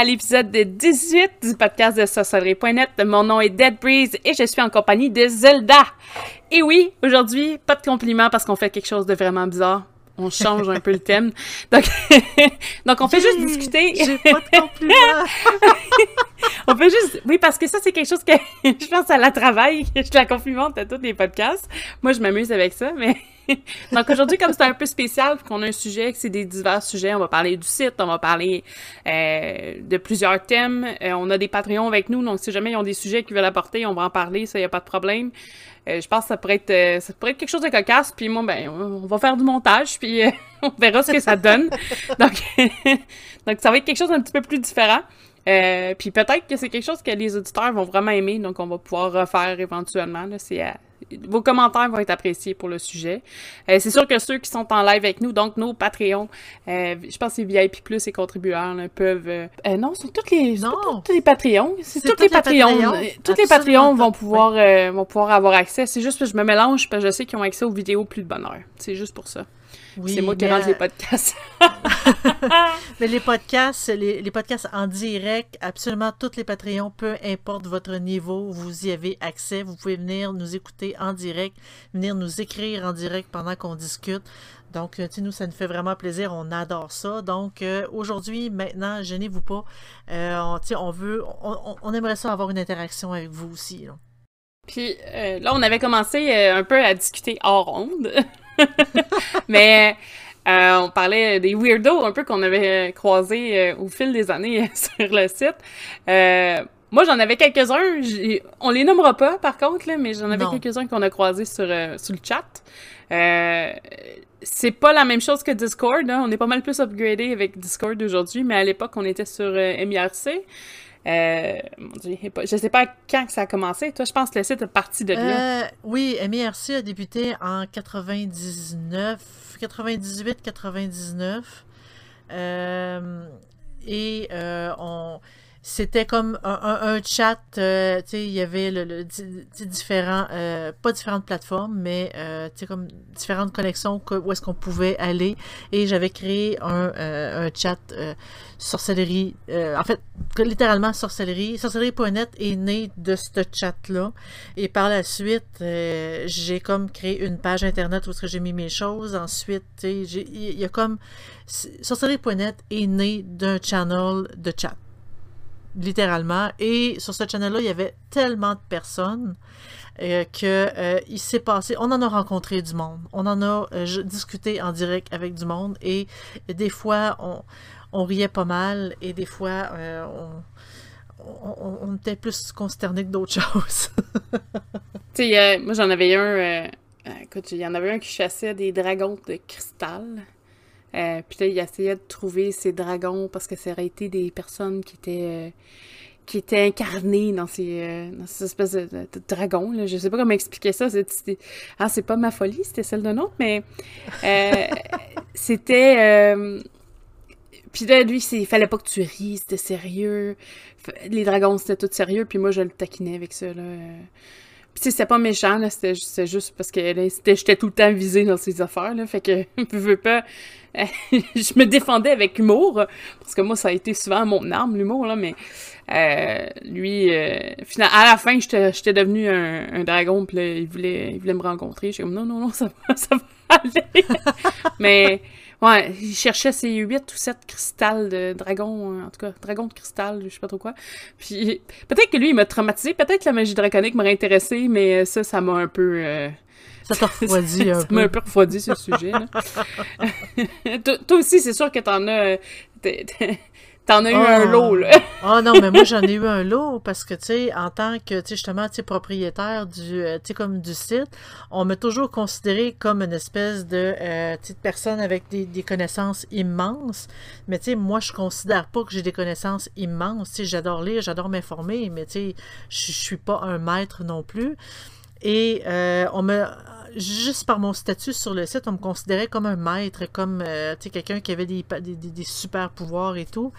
À l'épisode 18 du podcast de sorcellerie.net. Mon nom est Dead Breeze et je suis en compagnie de Zelda. Et oui, aujourd'hui, pas de compliments parce qu'on fait quelque chose de vraiment bizarre. On change un peu le thème. Donc, donc on fait juste discuter. J'ai pas de compliments. on fait juste. Oui, parce que ça, c'est quelque chose que je pense à la travail. Je la complimente à tous les podcasts. Moi, je m'amuse avec ça, mais. Donc aujourd'hui, comme c'est un peu spécial, qu'on a un sujet, que c'est des divers sujets, on va parler du site, on va parler euh, de plusieurs thèmes. Euh, on a des Patreons avec nous, donc si jamais ils ont des sujets qu'ils veulent apporter, on va en parler, ça, y a pas de problème. Euh, je pense que ça pourrait être ça pourrait être quelque chose de cocasse, puis moi, ben, on va faire du montage, puis on verra ce que ça donne. donc, donc ça va être quelque chose d'un petit peu plus différent. puis peut-être que c'est quelque chose que les auditeurs vont vraiment aimer, donc on va pouvoir refaire éventuellement. C'est vos commentaires vont être appréciés pour le sujet. Euh, c'est sûr que ceux qui sont en live avec nous, donc nos Patreons, euh, je pense que c'est VIP Plus et contributeurs peuvent. Euh, non, c'est toutes les. Non. Tous les Patreons. C'est tous les Patreons. Tous les Patreons vont pouvoir vont pouvoir avoir accès. C'est juste que je me mélange parce que je sais qu'ils ont accès aux vidéos plus de bonheur. C'est juste pour ça c'est moi qui rends les podcasts. mais les podcasts, les, podcasts en direct, absolument tous les Patreons, peu importe votre niveau, vous y avez accès. Vous pouvez venir nous écouter en direct, venir nous écrire en direct pendant qu'on discute. Donc, euh, nous, ça nous fait vraiment plaisir. On adore ça. Donc, euh, aujourd'hui, maintenant, gênez-vous pas. Euh, on, on veut, on, aimerait ça avoir une interaction avec vous aussi. Puis là, on avait commencé un peu à discuter hors onde. Mais euh, on parlait des weirdos un peu qu'on avait croisés euh, au fil des années sur le site. Euh, moi, j'en avais quelques-uns. On les nommera pas, par contre, là, mais j'en avais quelques-uns qu'on a croisés sur, sur le chat. c'est pas la même chose que Discord. Hein. On est pas mal plus upgradé avec Discord aujourd'hui, mais à l'époque, on était sur MIRC. Euh, mon Dieu, je sais pas quand ça a commencé. Toi, je pense que le site est parti de là. Euh, oui, MIRC a débuté en 99, 98, 99. et euh, on c'était comme un, chat, euh, tu sais, il y avait le, différents, euh, pas différentes plateformes, mais euh, tu sais, comme différentes connexions où est-ce qu'on pouvait aller. Et j'avais créé un, un chat sorcellerie, en fait, littéralement sorcellerie. Sorcellerie.net est né de ce chat-là. Et par la suite, j'ai comme créé une page internet où est-ce que j'ai mis mes choses. Ensuite, tu sais, il y a comme... Sorcellerie.net est né d'un channel de chat littéralement. Et sur ce channel-là, il y avait tellement de personnes euh, que euh, s'est passé, on en a rencontré du monde, on en a euh, discuté en direct avec du monde et, des fois on, on, riait pas mal et des fois on, on, était plus consternés que d'autres choses. tu sais, moi j'en avais un, écoute, il y en avait un qui chassait des dragons de cristal. Euh, puis là, il essayait de trouver ces dragons parce que ça aurait été des personnes qui étaient euh, qui étaient incarnées dans ces, euh, dans ces espèces de, dragons. Là. Je sais pas comment expliquer ça. C'est, ah, c'est pas ma folie, c'était celle d'un autre, mais c'était. Puis là, lui, il fallait pas que tu ris, c'était sérieux. Les dragons, c'était tout sérieux, puis moi, je le taquinais avec ça. Là. Puis c'était pas méchant, là, c'était juste parce que j'étais tout le temps visée dans ces affaires, là, fait que je veux pas... je me défendais avec humour, parce que moi, ça a été souvent mon arme, l'humour, là, mais euh, lui, euh, finalement, à la fin, j'étais devenu un, dragon, puis là, il voulait, il voulait me rencontrer. J'étais comme, non, non, non, ça va, ça va aller. mais Ouais, il cherchait ses 8 ou 7 cristals de dragon, euh, en tout cas, dragon de cristal, je sais pas trop quoi. Puis peut-être que lui, il m'a traumatisé, peut-être que la magie draconique m'aurait intéressé, mais ça, ça m'a un peu... Euh, ça t'a refroidi un peu. Ça m'a un peu refroidi, ce sujet. Là. toi, aussi, c'est sûr que t'en as... T'en as eu un ah. lot, là. Ah non, mais moi, j'en ai eu un lot parce que, tu sais, en tant que, tu sais, justement, tu sais, propriétaire du, euh, tu sais, comme du site, on m'a toujours considéré comme une espèce de, euh, personne avec des, des, connaissances immenses. Mais, tu sais, moi, je considère pas que j'ai des connaissances immenses. Tu sais, j'adore lire, j'adore m'informer, mais, tu sais, je suis pas un maître non plus. Et euh, on me juste par mon statut sur le site, on me considérait comme un maître, comme euh, quelqu'un qui avait des, des, super pouvoirs et tout.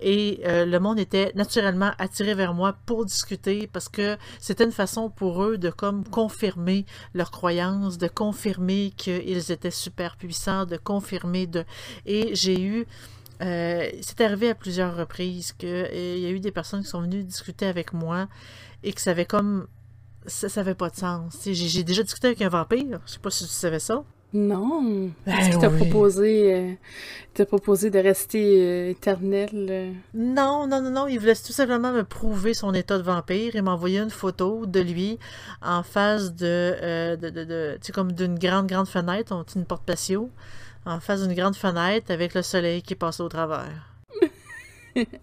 Et euh, le monde était naturellement attiré vers moi pour discuter parce que c'était une façon pour eux de comme confirmer leurs croyances, de confirmer qu'ils étaient super puissants, de confirmer de... Et j'ai eu euh, c'est arrivé à plusieurs reprises qu'il y a eu des personnes qui sont venues discuter avec moi et que ça avait comme. Ça n'avait pas de sens. J'ai déjà discuté avec un vampire. Je sais pas si tu savais ça. Non. Ben Est-ce qu'il t'a proposé, euh, t'a proposé de rester euh, éternel? euh? Non, non, non, non. Il voulait tout simplement me prouver son état de vampire. Il m'a envoyé une photo de lui en face de, de, de, de- tu sais, comme d'une grande, grande fenêtre. On une porte patio. En face d'une grande fenêtre avec le soleil qui passe au travers.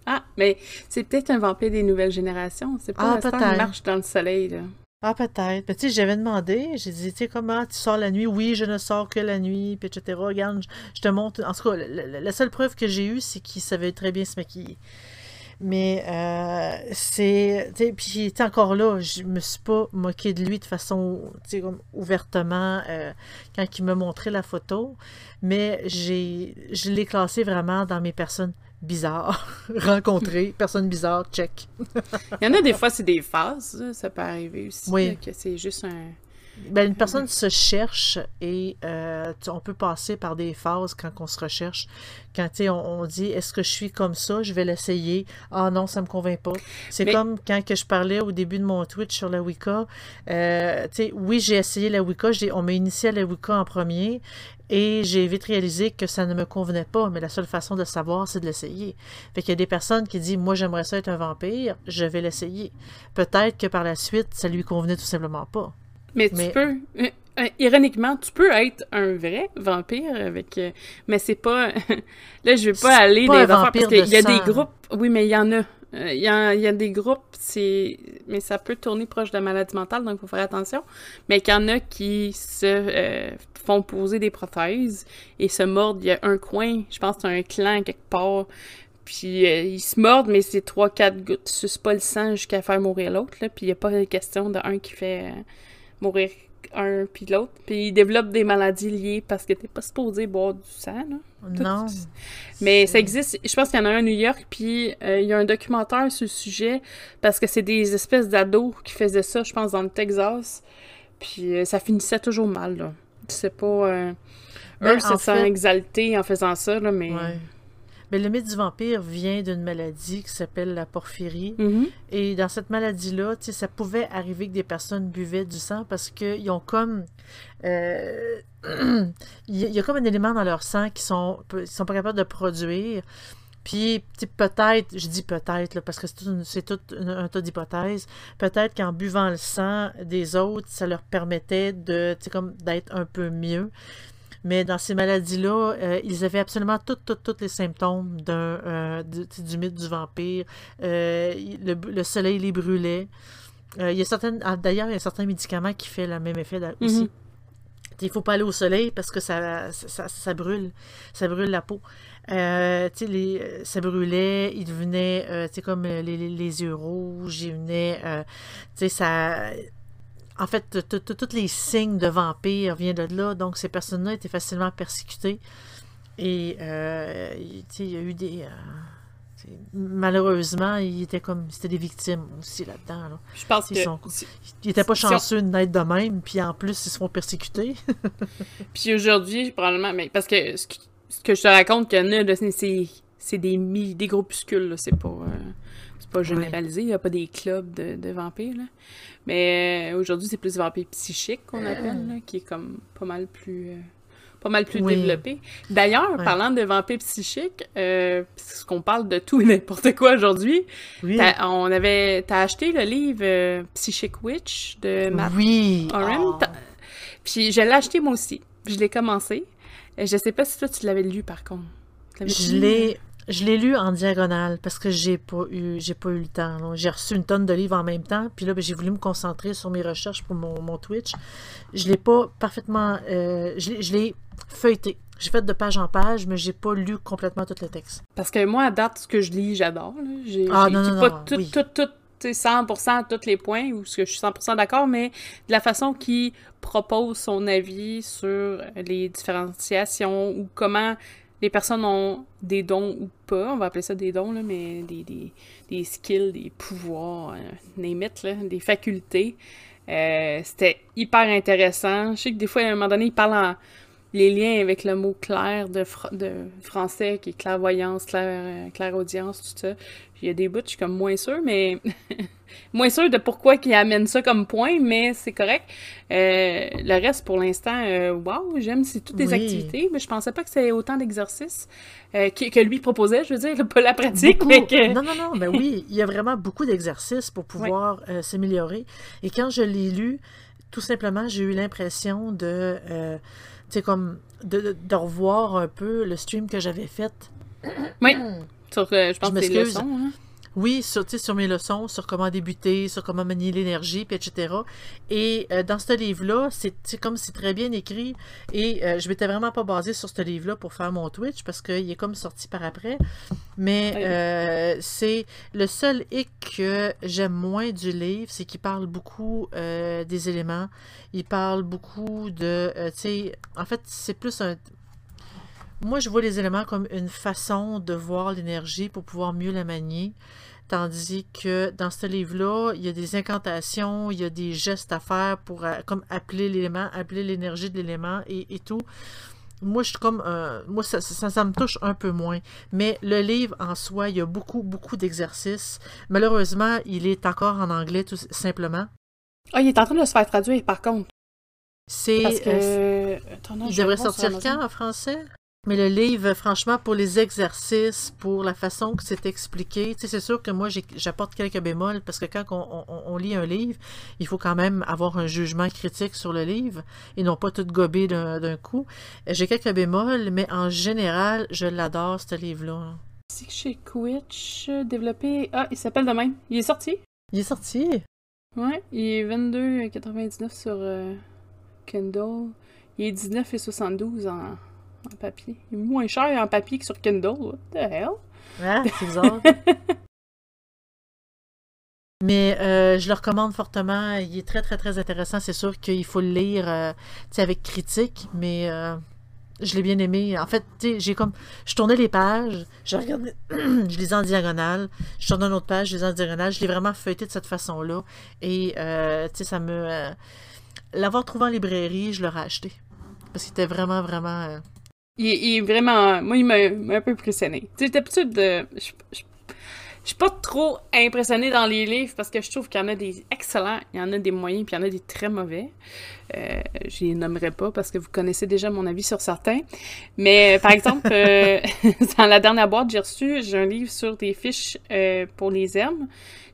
Ah, mais c'est peut-être un vampire des nouvelles générations. C'est Ah, pas peut-être. qui marche dans le soleil, là. Ah, peut-être. Mais tu sais, j'avais demandé, j'ai dit, tu sais, comment tu sors la nuit? Oui, je ne sors que la nuit, puis etc. Regarde, je, te montre. En tout cas, la, seule preuve que j'ai eue, c'est qu'il savait très bien se maquiller. Mais euh, c'est. Puis encore là, je me suis pas moqué de lui de façon, comme ouvertement euh, quand il m'a montré la photo. Mais j'ai, je l'ai classé vraiment dans mes personnes bizarres. Rencontrées, personnes bizarres, check. Il y en a des fois, c'est des phases, là, ça peut arriver aussi, Oui. là, que c'est juste un... Ben, une personne se cherche et euh, on peut passer par des phases quand on se recherche. Quand on, on dit est-ce que je suis comme ça, je vais l'essayer. Ah non, ça me convainc pas. C'est Mais- comme quand que je parlais au début de mon Twitch sur la Wicca. Euh, oui, j'ai essayé la Wicca, on m'a initié à la Wicca en premier et j'ai vite réalisé que ça ne me convenait pas, mais la seule façon de savoir, c'est de l'essayer. Fait qu'il y a des personnes qui disent moi j'aimerais ça être un vampire, je vais l'essayer. Peut-être que par la suite, ça lui convenait tout simplement pas. Mais tu peux... euh, euh, ironiquement, tu peux être un vrai vampire avec... euh, mais c'est pas... là, je vais pas aller pas vampire parce qu'il de y a des groupes... Oui, mais il y en a. Euh, Il y, a, y a des groupes, c'est... Mais ça peut tourner proche de la maladie mentale, donc il faut faire attention. Mais qu'il y en a qui se font poser des prothèses et se mordent. Il y a un coin, je pense que c'est un clan quelque part, puis euh, ils se mordent, mais c'est trois, quatre gouttes. C'est pas le sang jusqu'à faire mourir l'autre, là. Puis il n'y a pas question d'un qui fait euh, mourir un puis l'autre. Puis ils développent des maladies liées parce que t'es pas supposé boire du sang, là. Non. Mais ça existe. Je pense qu'il y en a un à New York, puis euh, il y a un documentaire sur le sujet parce que c'est des espèces d'ados qui faisaient ça, je pense, dans le Texas. Puis euh, ça finissait toujours mal, là. C'est pas... euh, Ben, eux se sont fait- exaltés en faisant ça, là, mais... Ouais. Mais le mythe du vampire vient d'une maladie qui s'appelle la porphyrie. Mhm. Et dans cette maladie-là, ça pouvait arriver que des personnes buvaient du sang parce qu'ils ont comme. euh, Il y a- comme un élément dans leur sang qui sont, ils sont pas capables de produire. Puis, peut-être, je dis peut-être, parce que c'est tout, une- c'est tout un, un tas d'hypothèses, peut-être qu'en buvant le sang des autres, ça leur permettait de, comme d'être un peu mieux. Mais dans ces maladies-là, euh, ils avaient absolument tous tous tous les symptômes d'un, euh, du, mythe du vampire. Euh, le, le soleil les brûlait. Il y a certaines, ah, d'ailleurs, il y a certains médicaments qui font le même effet aussi. Mhm. Il faut pas aller au soleil parce que ça, ça, ça- ça brûle. Ça brûle la peau. Euh, les- ça brûlait, il devenait, euh, comme les, les- les yeux rouges, il venait, euh, ça... En fait, tous les signes de vampire viennent de là, donc ces personnes-là étaient facilement persécutées. Et, euh, il- tu sais, il y a eu des... euh, malheureusement, ils étaient comme... C'était des victimes aussi là-dedans, là. Je pense Ils que... sont- Ils étaient pas chanceux de naître de même, puis en plus, ils se font persécuter. Puis aujourd'hui, probablement... Mais parce que ce que, ce que je te raconte qu'il y en a, c'est- des, des groupuscules. C'est pas... euh, pas généralisé, il n'y a pas des clubs de, de vampires, là. Mais euh, aujourd'hui, c'est plus vampires psychiques qu'on appelle, là, qui est comme pas mal plus... euh, pas mal plus Oui. développé. D'ailleurs, Ouais. parlant de vampires psychiques, euh, parce qu'on parle de tout et n'importe quoi aujourd'hui, Oui. on avait... T'as acheté le livre euh, Psychic Witch de Matt Oui. Oren. Oh. Puis je l'ai acheté moi aussi. Je l'ai commencé. Euh, Je sais pas si toi tu l'avais lu par contre. Je l'ai, je l'ai lu en diagonale parce que j'ai pas eu, j'ai pas eu le temps. J'ai reçu une tonne de livres en même temps, puis là, ben, j'ai voulu me concentrer sur mes recherches pour mon, mon Twitch. Je l'ai pas parfaitement, euh, je l'ai, je l'ai feuilleté. J'ai fait de page en page, mais j'ai pas lu complètement tout le texte. Parce que moi, à date, ce que je lis, j'adore. J'ai Ah, non, non, pas non, tout, oui. tout, tout, tu sais, 100% tous les points, ou ce que je suis 100% d'accord, mais de la façon qu'il propose son avis sur les différenciations ou comment les personnes ont des dons ou pas, on va appeler ça des dons, là, mais des, des, des skills, des pouvoirs, euh, name it, là, des facultés. Euh, C'était hyper intéressant. Je sais que des fois, à un moment donné, il parle en... les liens avec le mot clair de, de français, qui est clairvoyance, clair, clairaudience, tout ça. Il y a des bouts, je suis comme moins sûre, mais moins sûre de pourquoi qu'il amène ça comme point, mais c'est correct. Euh, le reste, pour l'instant, euh, wow, j'aime, c'est toutes des activités, mais je pensais pas que c'était autant d'exercices euh, que, lui proposait, je veux dire, pas la pratique, mais que... Non, non, non, ben oui, il y a vraiment beaucoup d'exercices pour pouvoir s'améliorer. Et quand je l'ai lu, tout simplement, j'ai eu l'impression de, sais, comme, de, de, revoir un peu le stream que j'avais fait. Oui. Sur, je pense que leçons. Hein? Oui, sur, sur mes leçons, sur comment débuter, sur comment manier l'énergie, puis etc. Et euh, dans ce livre-là, c'est comme c'est très bien écrit. Et euh, je m'étais vraiment pas basée sur ce livre-là pour faire mon Twitch parce qu'il est comme sorti par après. Mais euh, c'est le seul hic que j'aime moins du livre, c'est qu'il parle beaucoup des éléments. Il parle beaucoup de. tu sais, en fait, c'est plus un. Moi, je vois les éléments comme une façon de voir l'énergie pour pouvoir mieux la manier. Tandis que dans ce livre-là, il y a des incantations, il y a des gestes à faire pour euh, comme appeler l'élément, appeler l'énergie de l'élément et, tout. Moi, je suis comme. Euh, moi, ça, ça, me touche un peu moins. Mais le livre en soi, il y a beaucoup, beaucoup d'exercices. Malheureusement, il est encore en anglais, tout simplement. Ah, il est en train de se faire traduire, par contre. C'est. Parce que. Euh, il devrait sortir quand en français? Mais le livre, franchement, pour les exercices, pour la façon que c'est expliqué, c'est sûr que moi, j'apporte quelques bémols parce que quand on, lit un livre, il faut quand même avoir un jugement critique sur le livre et non pas tout gober d'un coup. J'ai quelques bémols, mais en général, je l'adore, ce livre-là. C'est chez Quitch, développé. Ah, il s'appelle de même. Il est sorti? Il est sorti. Ouais, il est 22,99 sur euh, Kindle. Il est 19,72 en en papier. Il est moins cher en papier que sur Kindle. What the hell? Ah, c'est bizarre. Mais euh, je le recommande fortement. Il est très, très, très intéressant. C'est sûr qu'il faut le lire euh, avec critique, mais euh, je l'ai bien aimé. En fait, j'ai comme. Je tournais les pages, je regardais, je lisais en diagonale, je tournais une autre page, je lisais en diagonale. Je l'ai vraiment feuilleté de cette façon-là. Et, tu sais, ça me. L'avoir trouvé en librairie, je l'aurais acheté. Parce qu'il était vraiment, vraiment il, est vraiment. Moi, il m'a un peu impressionné. Tu sais, de... je, je, suis pas trop impressionnée dans les livres parce que je trouve qu'il y en a des excellents, il y en a des moyens, puis il y en a des très mauvais. Euh, je les nommerai pas parce que vous connaissez déjà mon avis sur certains. Mais par exemple, euh, dans la dernière boîte, j'ai reçu j'ai un livre sur des fiches euh, pour les herbes.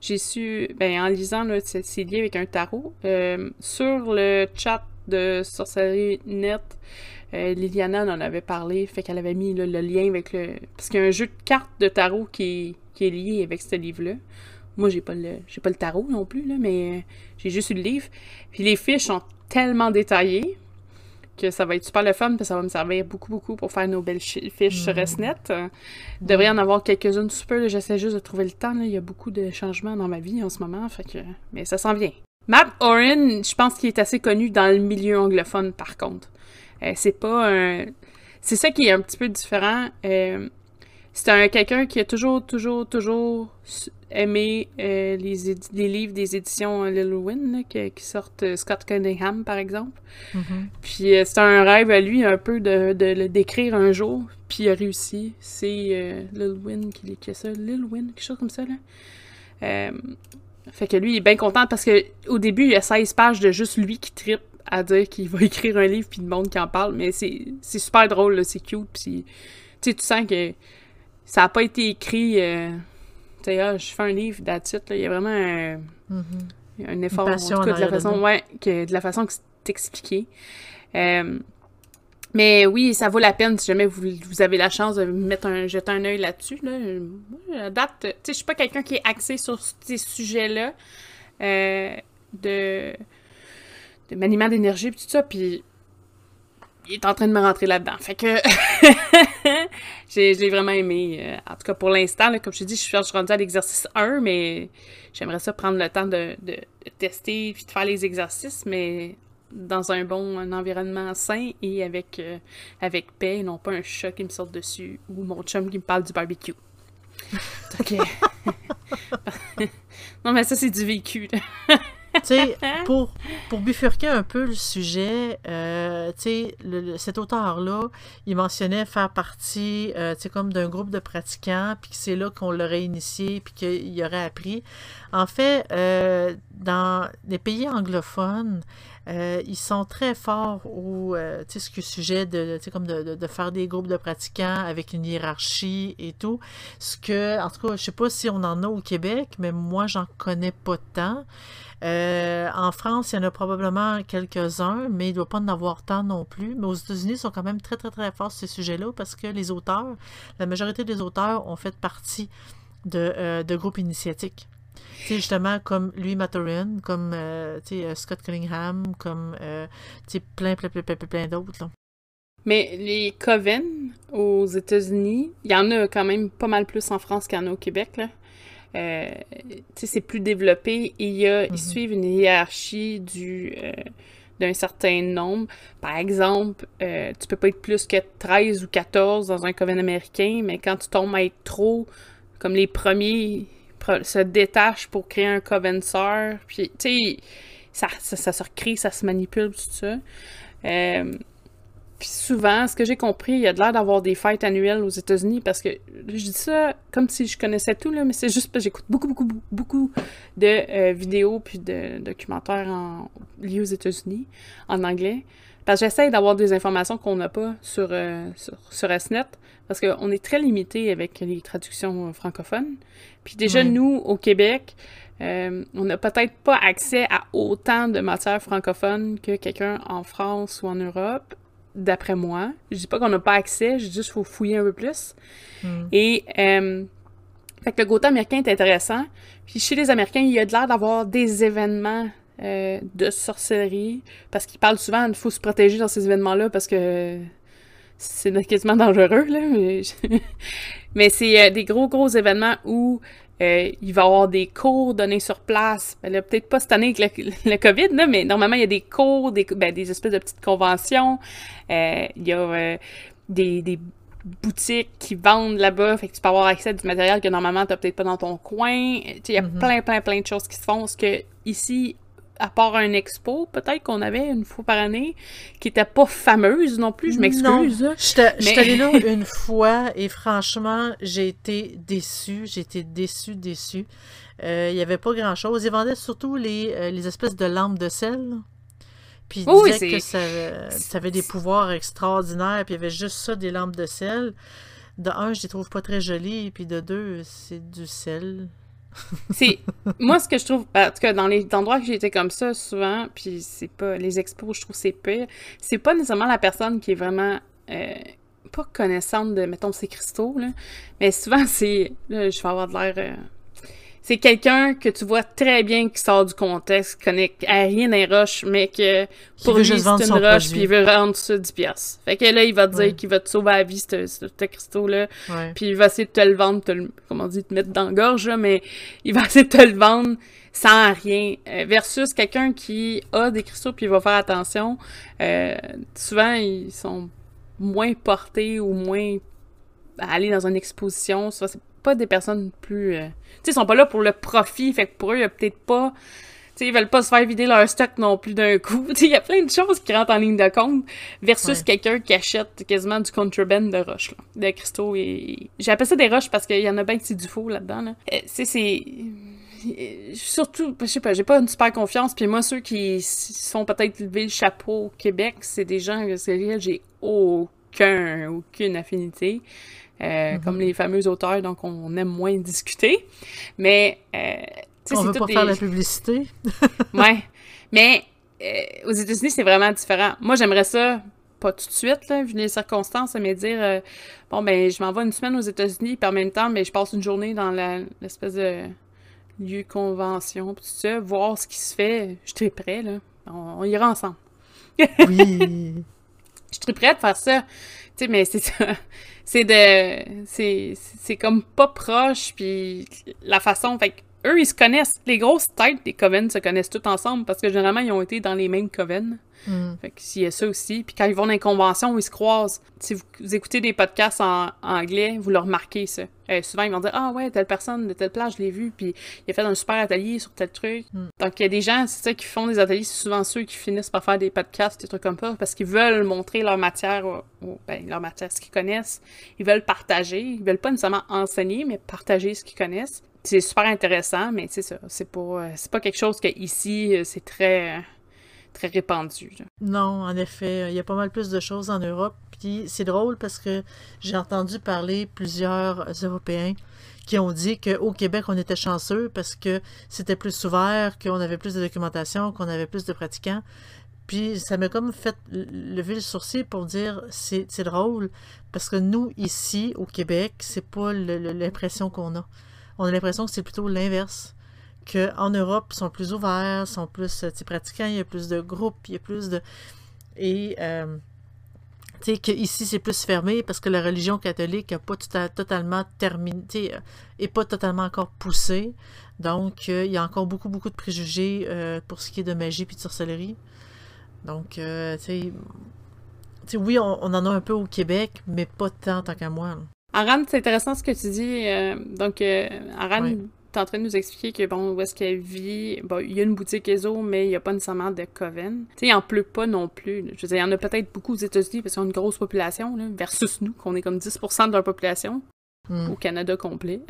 J'ai su, ben, en lisant, là, c'est lié avec un tarot. Euh, sur le chat de Sorcellerie Net, euh, Liliana en avait parlé, fait qu'elle avait mis le lien avec le. Parce qu'il y a un jeu de cartes de tarot qui est, lié avec ce livre-là. Moi, j'ai pas le j'ai pas le tarot non plus, là, mais euh, j'ai juste eu le livre. Puis les fiches sont tellement détaillées que ça va être super le fun, puis ça va me servir beaucoup, beaucoup pour faire nos belles fiches sur SNET. Il devrait en avoir quelques-unes super, j'essaie juste de trouver le temps. Là. Il y a beaucoup de changements dans ma vie en ce moment, fait que... mais ça s'en vient. Matt Oren, je pense qu'il est assez connu dans le milieu anglophone, par contre. Euh, c'est pas un. C'est ça qui est un petit peu différent. Euh, c'est un quelqu'un qui a toujours, toujours, toujours aimé euh, les, les, livres des éditions Lil Win, qui, sortent Scott Cunningham, par exemple. Mm-hmm. Puis c'est un rêve à lui un peu de, de le décrire un jour, puis il a réussi. C'est Lil Win qui, qui a ça. Lil Win, quelque chose comme ça, là. fait que lui, il est bien content parce que au début, il y a 16 pages de juste lui qui tripe à dire qu'il va écrire un livre puis le monde qui en parle, mais c'est super drôle, c'est cute, puis tu sens que ça a pas été écrit, euh, tu sais, ah, je fais un livre d'attitude, il y a vraiment un, mm-hmm. effort, en tout cas, de la façon, ouais, que, de la façon que c'est expliqué. Euh, mais oui, ça vaut la peine si jamais vous, vous avez la chance de mettre un, jeter un œil là-dessus. Là. date, tu sais, je suis pas quelqu'un qui est axé sur ces sujets-là. Euh, de de maniement d'énergie et tout ça, puis il est en train de me rentrer là-dedans. Fait que j'ai, je l'ai vraiment aimé. Euh, en tout cas, pour l'instant, comme je te dis, je suis rendue à l'exercice 1, mais j'aimerais ça prendre le temps de, de, tester puis de faire les exercices, mais dans un bon un environnement sain et avec, euh, avec paix, et non pas un chat qui me saute dessus ou mon chum qui me parle du barbecue. OK. non, mais ça, c'est du vécu. pour, pour bifurquer un peu le sujet, euh, cet auteur-là, il mentionnait faire partie, euh, comme d'un groupe de pratiquants, puis que c'est là qu'on l'aurait initié, puis qu'il aurait appris. En fait, euh, dans les pays anglophones, euh, ils sont très forts au euh, sujet de, de, faire des groupes de pratiquants avec une hiérarchie et tout. Ce que, en tout cas, je sais pas si on en a au Québec, mais moi, j'en connais pas tant. Euh, en France, il y en a probablement quelques-uns, mais il ne doit pas en avoir tant non plus. Mais aux États-Unis, ils sont quand même très, très, très forts sur ces sujets-là parce que les auteurs, la majorité des auteurs ont fait partie de groupes initiatiques sais, justement, comme Louis Maturin, comme euh, euh, Scott Cunningham, comme euh, plein, plein, plein, plein, plein d'autres. Mais les coven aux États-Unis, il y en a quand même pas mal plus en France qu'il y en a au Québec. Là. Euh, c'est plus développé et il y a, ils mm-hmm. suivent une hiérarchie du, d'un certain nombre. Par exemple, tu peux pas être plus que 13 ou 14 dans un coven américain, mais quand tu tombes à être trop comme les premiers se détache pour créer un coven sœur. Puis, tu sais, ça, ça, se recrée, ça se manipule, tout ça. Euh, puis souvent, ce que j'ai compris, il y a de l'air d'avoir des fêtes annuelles aux États-Unis parce que je dis ça comme si je connaissais tout, là, mais c'est juste parce que j'écoute beaucoup, beaucoup, beaucoup de euh, vidéos puis de documentaires en, liés aux États-Unis en anglais. Parce que j'essaie d'avoir des informations qu'on n'a pas sur, euh, sur, sur, SNET, parce qu'on est très limité avec les traductions francophones. Puis déjà, nous, au Québec, euh, on n'a peut-être pas accès à autant de matières francophones que quelqu'un en France ou en Europe, d'après moi. Je dis pas qu'on n'a pas accès, je dis juste qu'il faut fouiller un peu plus. Hmm. Et euh, fait que le Gotha américain est intéressant. Puis chez les Américains, il y a de l'air d'avoir des événements euh, de sorcellerie, parce qu'ils parlent souvent qu'il faut se protéger dans ces événements-là parce que c'est quasiment dangereux, là, mais, mais c'est euh, des gros, gros événements où euh, il va y avoir des cours donnés sur place. Ben, peut-être pas cette année avec le, COVID, là, mais normalement, il y a des cours, des, ben, des espèces de petites conventions. Euh, il y a des, des boutiques qui vendent là-bas, fait que tu peux avoir accès à du matériel que normalement tu peut-être pas dans ton coin. Il y a mm-hmm. plein, plein, plein de choses qui se font. Ce que ici, à part un expo, peut-être qu'on avait une fois par année, qui était pas fameuse non plus, je m'excuse. Je suis allée là une fois et franchement, j'ai été déçue. J'ai été déçue, déçue. Euh, il y avait pas grand-chose. Ils vendaient surtout les, euh, les espèces de lampes de sel. Puis ils disaient que ça, avait des pouvoirs extraordinaires, puis il y avait juste ça, des lampes de sel. De un, je les trouve pas très jolies, puis de deux, c'est du sel c'est moi ce que je trouve en tout cas dans les endroits que j'ai été comme ça souvent puis c'est pas les expos je trouve c'est pire. C'est pas nécessairement la personne qui est vraiment euh, pas connaissante de mettons ces cristaux là. Mais souvent c'est là je vais avoir de l'air euh, c'est quelqu'un que tu vois très bien qui sort du contexte, qui connaît rien des roches, mais que pour lui, c'est une roche, puis il veut rendre ça 10 pièces. Fait que là, il va te dire qu'il va te sauver la vie, ce, ce, cristaux-là, puis il va essayer de te le vendre, te le, comment on dit, te mettre dans la gorge, là, mais il va essayer de te le vendre sans rien, euh, versus quelqu'un qui a des cristaux, puis il va faire attention. Euh, souvent, ils sont moins portés ou moins à aller dans une exposition. Soit c'est pas des personnes plus... Euh, tu sais, ils sont pas là pour le profit, fait que pour eux, il y a peut-être pas... Tu sais, ils veulent pas se faire vider leur stock non plus d'un coup. Tu sais, il y a plein de choses qui rentrent en ligne de compte versus quelqu'un qui achète quasiment du contraband de roches, là, de cristaux et... J'appelle ça des roches parce qu'il y en a bien qui c'est du faux là-dedans, là. Euh, c'est... c'est surtout, je sais pas, j'ai pas une super confiance. Puis moi, ceux qui sont peut-être levé le chapeau au Québec, c'est des gens avec lesquels j'ai aucun, aucune affinité. Euh, comme mhm. les fameux auteurs, donc on aime moins discuter. Mais, euh, on veut pas faire la publicité. ouais. Mais euh, aux États-Unis, c'est vraiment différent. Moi, j'aimerais ça, pas tout de suite, là, vu les circonstances, mais dire, bon, ben, je m'en vais une semaine aux États-Unis, puis en même temps, ben, je passe une journée dans l'espèce de lieu convention, tout ça, voir ce qui se fait. Je suis prêt, là. On, ira ensemble. oui. Je suis prête à faire ça. Tu sais, mais c'est ça c'est de c'est comme pas proche puis la façon fait eux ils se connaissent. Les grosses têtes des coven se connaissent tous ensemble parce que généralement ils ont été dans les mêmes coven Mm. Fait que s'il y a ça aussi. Puis quand ils vont dans les conventions où ils se croisent, si vous, vous écoutez des podcasts en, en anglais, vous le remarquez, ça. Euh, souvent, ils vont dire Ah ouais, telle personne de telle place, je l'ai vu, puis il a fait un super atelier sur tel truc. Mm. Donc, il y a des gens, c'est ça, qui font des ateliers, c'est souvent ceux qui finissent par faire des podcasts, des trucs comme ça, parce qu'ils veulent montrer leur matière, ben, leur matière, ce qu'ils connaissent. Ils veulent partager. Ils veulent pas nécessairement enseigner, mais partager ce qu'ils connaissent. C'est super intéressant, mais c'est ça, c'est pas, euh, c'est pas quelque chose que ici, euh, c'est très, euh, très répandu. Non, en effet, il y a pas mal plus de choses en Europe. Puis c'est drôle parce que j'ai entendu parler plusieurs Européens qui ont dit qu'au Québec, on était chanceux parce que c'était plus ouvert, qu'on avait plus de documentation, qu'on avait plus de pratiquants. Puis ça m'a comme fait lever le sourcil pour dire c'est drôle parce que nous, ici, au Québec, c'est pas l'impression qu'on a. On a l'impression que c'est plutôt l'inverse. Qu'en Europe, ils sont plus ouverts, sont plus euh, pratiquants, il y a plus de groupes, il y a plus de. Et. euh, tu sais, qu'ici, c'est plus fermé parce que la religion catholique n'a pas tout à- totalement terminé, tu sais, euh, pas totalement encore poussée. Donc, euh, il y a encore beaucoup, beaucoup de préjugés euh, pour ce qui est de magie puis de sorcellerie. Donc, euh, tu sais, oui, on, on en a un peu au Québec, mais pas tant, tant qu'à moi. Aran, c'est intéressant ce que tu dis. donc, Aran. T'es en train de nous expliquer que, bon, où est-ce qu'elle vit, bon, il y a une boutique ESO, mais il n'y a pas nécessairement de coven. Tu sais, il en pleut pas non plus. là. Je veux dire, il y en a peut-être beaucoup aux États-Unis parce qu'ils ont une grosse population, là, versus nous, qu'on est comme 10% de leur population, Hmm. au Canada complet.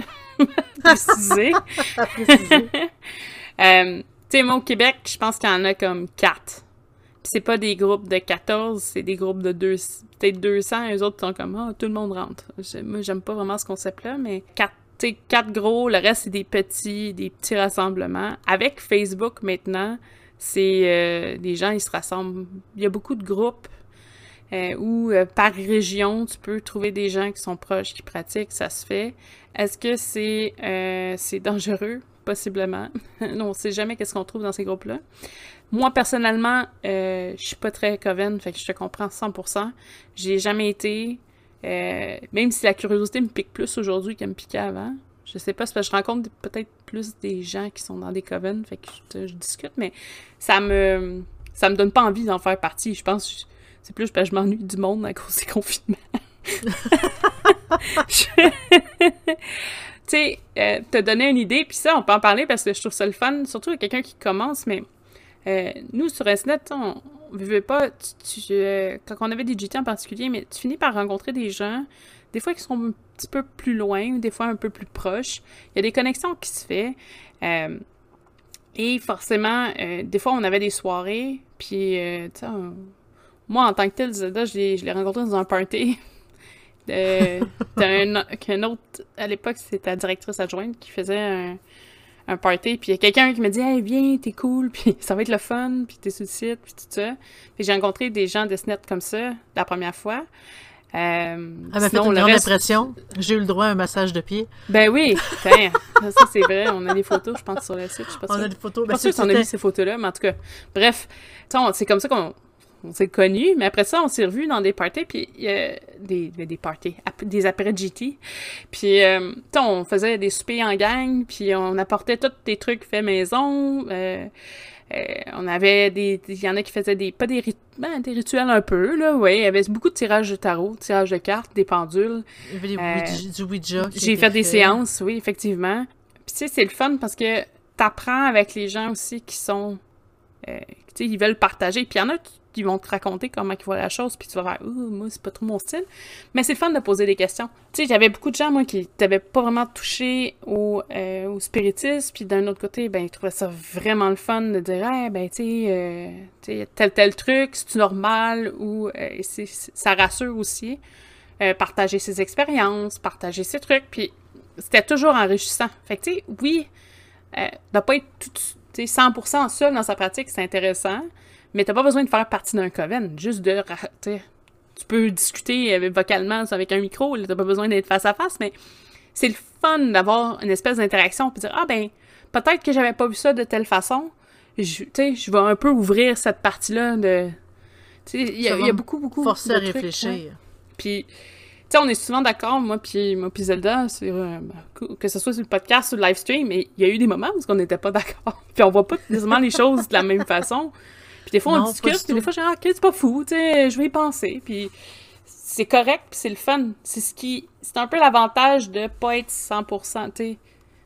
Précisé. À préciser. Euh, tu sais, moi, au Québec, je pense qu'il y en a comme 4. Puis c'est pas des groupes de 14, c'est des groupes de deux, peut-être 200. Et eux autres sont comme, ah, tout le monde rentre. Moi, j'aime pas vraiment ce concept-là, mais 4, tu sais, 4 gros, le reste, c'est des petits, des petits rassemblements. Avec Facebook, maintenant, c'est euh, des gens, ils se rassemblent. Il y a beaucoup de groupes euh, où, euh, par région, tu peux trouver des gens qui sont proches, qui pratiquent, ça se fait. Est-ce que c'est euh, dangereux? Possiblement. non, on sait jamais qu'est-ce qu'on trouve dans ces groupes-là. Moi, personnellement, euh, je suis pas très coven, fait que je te comprends 100%. J'ai jamais été, euh, même si la curiosité me pique plus aujourd'hui qu'elle me piquait avant. Je sais pas, c'est parce que je rencontre peut-être plus des gens qui sont dans des coven, fait que je, je discute, mais ça me ça me donne pas envie d'en faire partie. Je pense que c'est plus parce que je m'ennuie du monde à cause des confinements. Je- tu sais, euh, te donner une idée, puis ça, on peut en parler parce que je trouve ça le fun, surtout avec quelqu'un qui commence, mais euh, nous, sur SNET, on vivait pas, tu- tu, euh, quand on avait des GT en particulier, mais tu finis par rencontrer des gens, des fois qui sont un petit peu plus loin, des fois un peu plus proches. Il y a des connexions qui se font. euh, et forcément, euh, des fois, on avait des soirées, puis, euh, tu sais, moi, en tant que tel, Zelda, je l'ai rencontré dans un party. T'as un, qu'un autre, à l'époque, c'était la directrice adjointe qui faisait un, un party, puis il y a quelqu'un qui me dit Hey, viens, t'es cool, puis ça va être le fun, puis t'es sur le site, puis tout ça. Puis j'ai rencontré des gens de SNET comme ça la première fois. Euh, m'a fait une grande reste- impression. J'ai eu le droit à un massage de pied. Ben oui, ça c'est vrai, on a des photos, je pense, sur le site, je pas On a des photos. Je Ben, sûre qu'on a vu ces photos-là, mais en tout cas, bref, c'est comme ça qu'on on s'est connus, mais après ça, on s'est revus dans des parties, puis euh, des, des parties, des après GT. Puis, euh, on faisait des soupers en gang, puis on apportait tous des trucs faits maison. euh, euh, on avait des... Il y en a qui faisaient des... Pas des, rit- ben, des rituels un peu, là, oui. Il y avait beaucoup de tirages de tarot, tirages de cartes, des pendules. Il y avait des Euh, du Ouija. J'ai fait des séances, oui, effectivement. Puis tu sais, c'est le fun parce que t'apprends avec les gens aussi qui sont... euh, tu sais, ils veulent partager. Puis il y en a qui- vont te raconter comment ils voient la chose, puis tu vas faire « Ouh, moi, c'est pas trop mon style. » Mais c'est le fun de poser des questions. Tu sais, j'avais beaucoup de gens, moi, qui t'avaient pas vraiment touché au, euh, au spiritisme, puis d'un autre côté, ben, ils trouvaient ça vraiment le fun de dire « Eh, ben, tu sais, euh, tel, tel truc, c'est normal, ou euh, ça rassure aussi. Euh, partager ses expériences, partager ses trucs, puis c'était toujours enrichissant. Fait que, tu sais, oui, euh, de pas être tout, tu sais, 100% seul dans sa pratique, c'est intéressant, mais t'as pas besoin de faire partie d'un coven, juste de, tu peux discuter avec- vocalement avec un micro, t'as pas besoin d'être face à face, mais c'est le fun d'avoir une espèce d'interaction, puis dire, ah ben, peut-être que j'avais pas vu ça de telle façon, je, tu sais, je vais un peu ouvrir cette partie-là de... Tu sais, il y, a- y beaucoup, beaucoup Forcer de à trucs, hein. réfléchir. puis, tu sais, on est souvent d'accord, moi puis moi Zelda, euh, que- que ce soit sur le podcast ou le live stream, mais il y a eu des moments où on n'était pas d'accord. puis on voit pas nécessairement les choses de la même façon. Puis des fois, on Non, discute, puis des fois, j'ai ah, ok, c'est pas fou, tu sais, je vais y penser. Puis c'est correct, puis c'est le fun. C'est ce qui. C'est un peu l'avantage de pas être 100%, tu sais.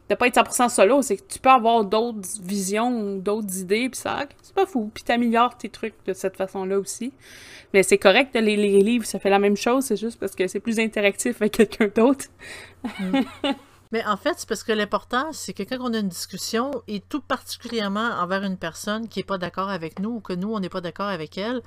De pas être 100% solo, c'est que tu peux avoir d'autres visions d'autres idées, puis ça, ok, c'est pas fou. Puis t'améliores tes trucs de cette façon-là aussi. Mais c'est correct, les, les livres, ça fait la même chose, c'est juste parce que c'est plus interactif avec quelqu'un d'autre. Mais en fait, c'est parce que l'important, c'est que quand on a une discussion, et tout particulièrement envers une personne qui n'est pas d'accord avec nous ou que nous, on n'est pas d'accord avec elle,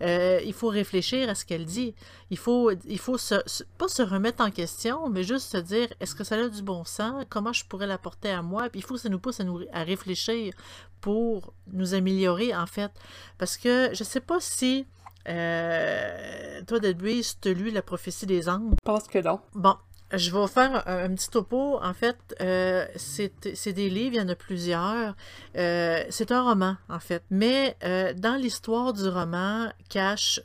euh, il faut réfléchir à ce qu'elle dit. Il faut, il faut se, se- pas se remettre en question, mais juste se dire, est-ce que ça a du bon sens? Comment je pourrais l'apporter à moi? Puis il faut que ça nous pousse à, nous, à réfléchir pour nous améliorer, en fait. Parce que je sais pas si... Euh, toi, Debbie, tu as lu La prophétie des anges. Je pense que non. Bon, je vais faire un, petit topo. En fait, euh, c'est des livres, il y en a plusieurs. Euh, c'est un roman, en fait. Mais euh, dans l'histoire du roman, cache,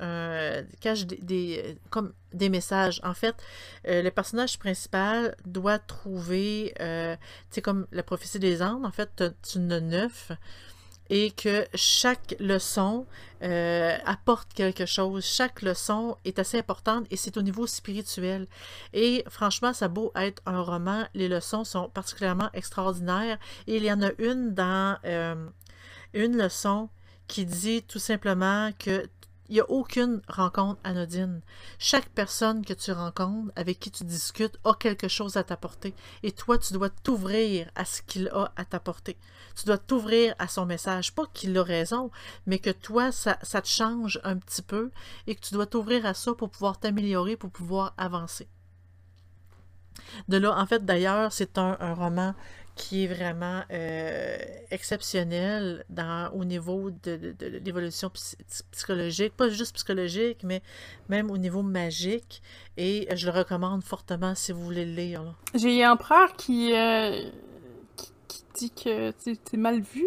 cache des, comme des messages. En fait, le personnage principal doit trouver, tu sais, comme la prophétie des Andes, en fait, tu as neuf. Et que chaque leçon euh, apporte quelque chose. Chaque leçon est assez importante et c'est au niveau spirituel. Et franchement, ça a beau être un roman, les leçons sont particulièrement extraordinaires. Et il y en a une dans euh, une leçon qui dit tout simplement que il n'y a aucune rencontre anodine. Chaque personne que tu rencontres, avec qui tu discutes, a quelque chose à t'apporter. Et toi, tu dois t'ouvrir à ce qu'il a à t'apporter. Tu dois t'ouvrir à son message. Pas qu'il a raison, mais que toi, ça, te change un petit peu et que tu dois t'ouvrir à ça pour pouvoir t'améliorer, pour pouvoir avancer. De là, en fait, d'ailleurs, c'est un roman qui est vraiment euh, exceptionnel dans, au niveau de, de- de l'évolution psy- psychologique, pas juste psychologique, mais même au niveau magique. Et je le recommande fortement si vous voulez le lire. J'ai un empereur qui, euh, qui, qui dit que c'est mal vu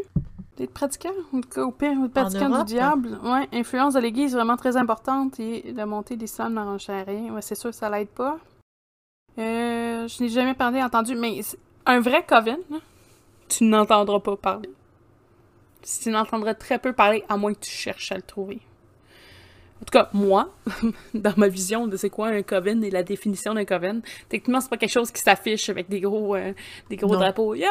d'être pratiquant, ou au pire, pratiquant Europe? du diable. Ouais, influence de l'Église vraiment très importante et la montée des sommes dans Roncharé. Ouais, c'est sûr que ça l'aide pas. Euh, je n'ai jamais parlé, entendu, mais un vrai coven, tu n'entendras pas parler. Tu n'entendras très peu parler, à moins que tu cherches à le trouver. En tout cas, moi, dans ma vision de c'est quoi un coven et la définition d'un coven, techniquement, c'est pas quelque chose qui s'affiche avec des gros, euh, des gros Non. drapeaux. Yo!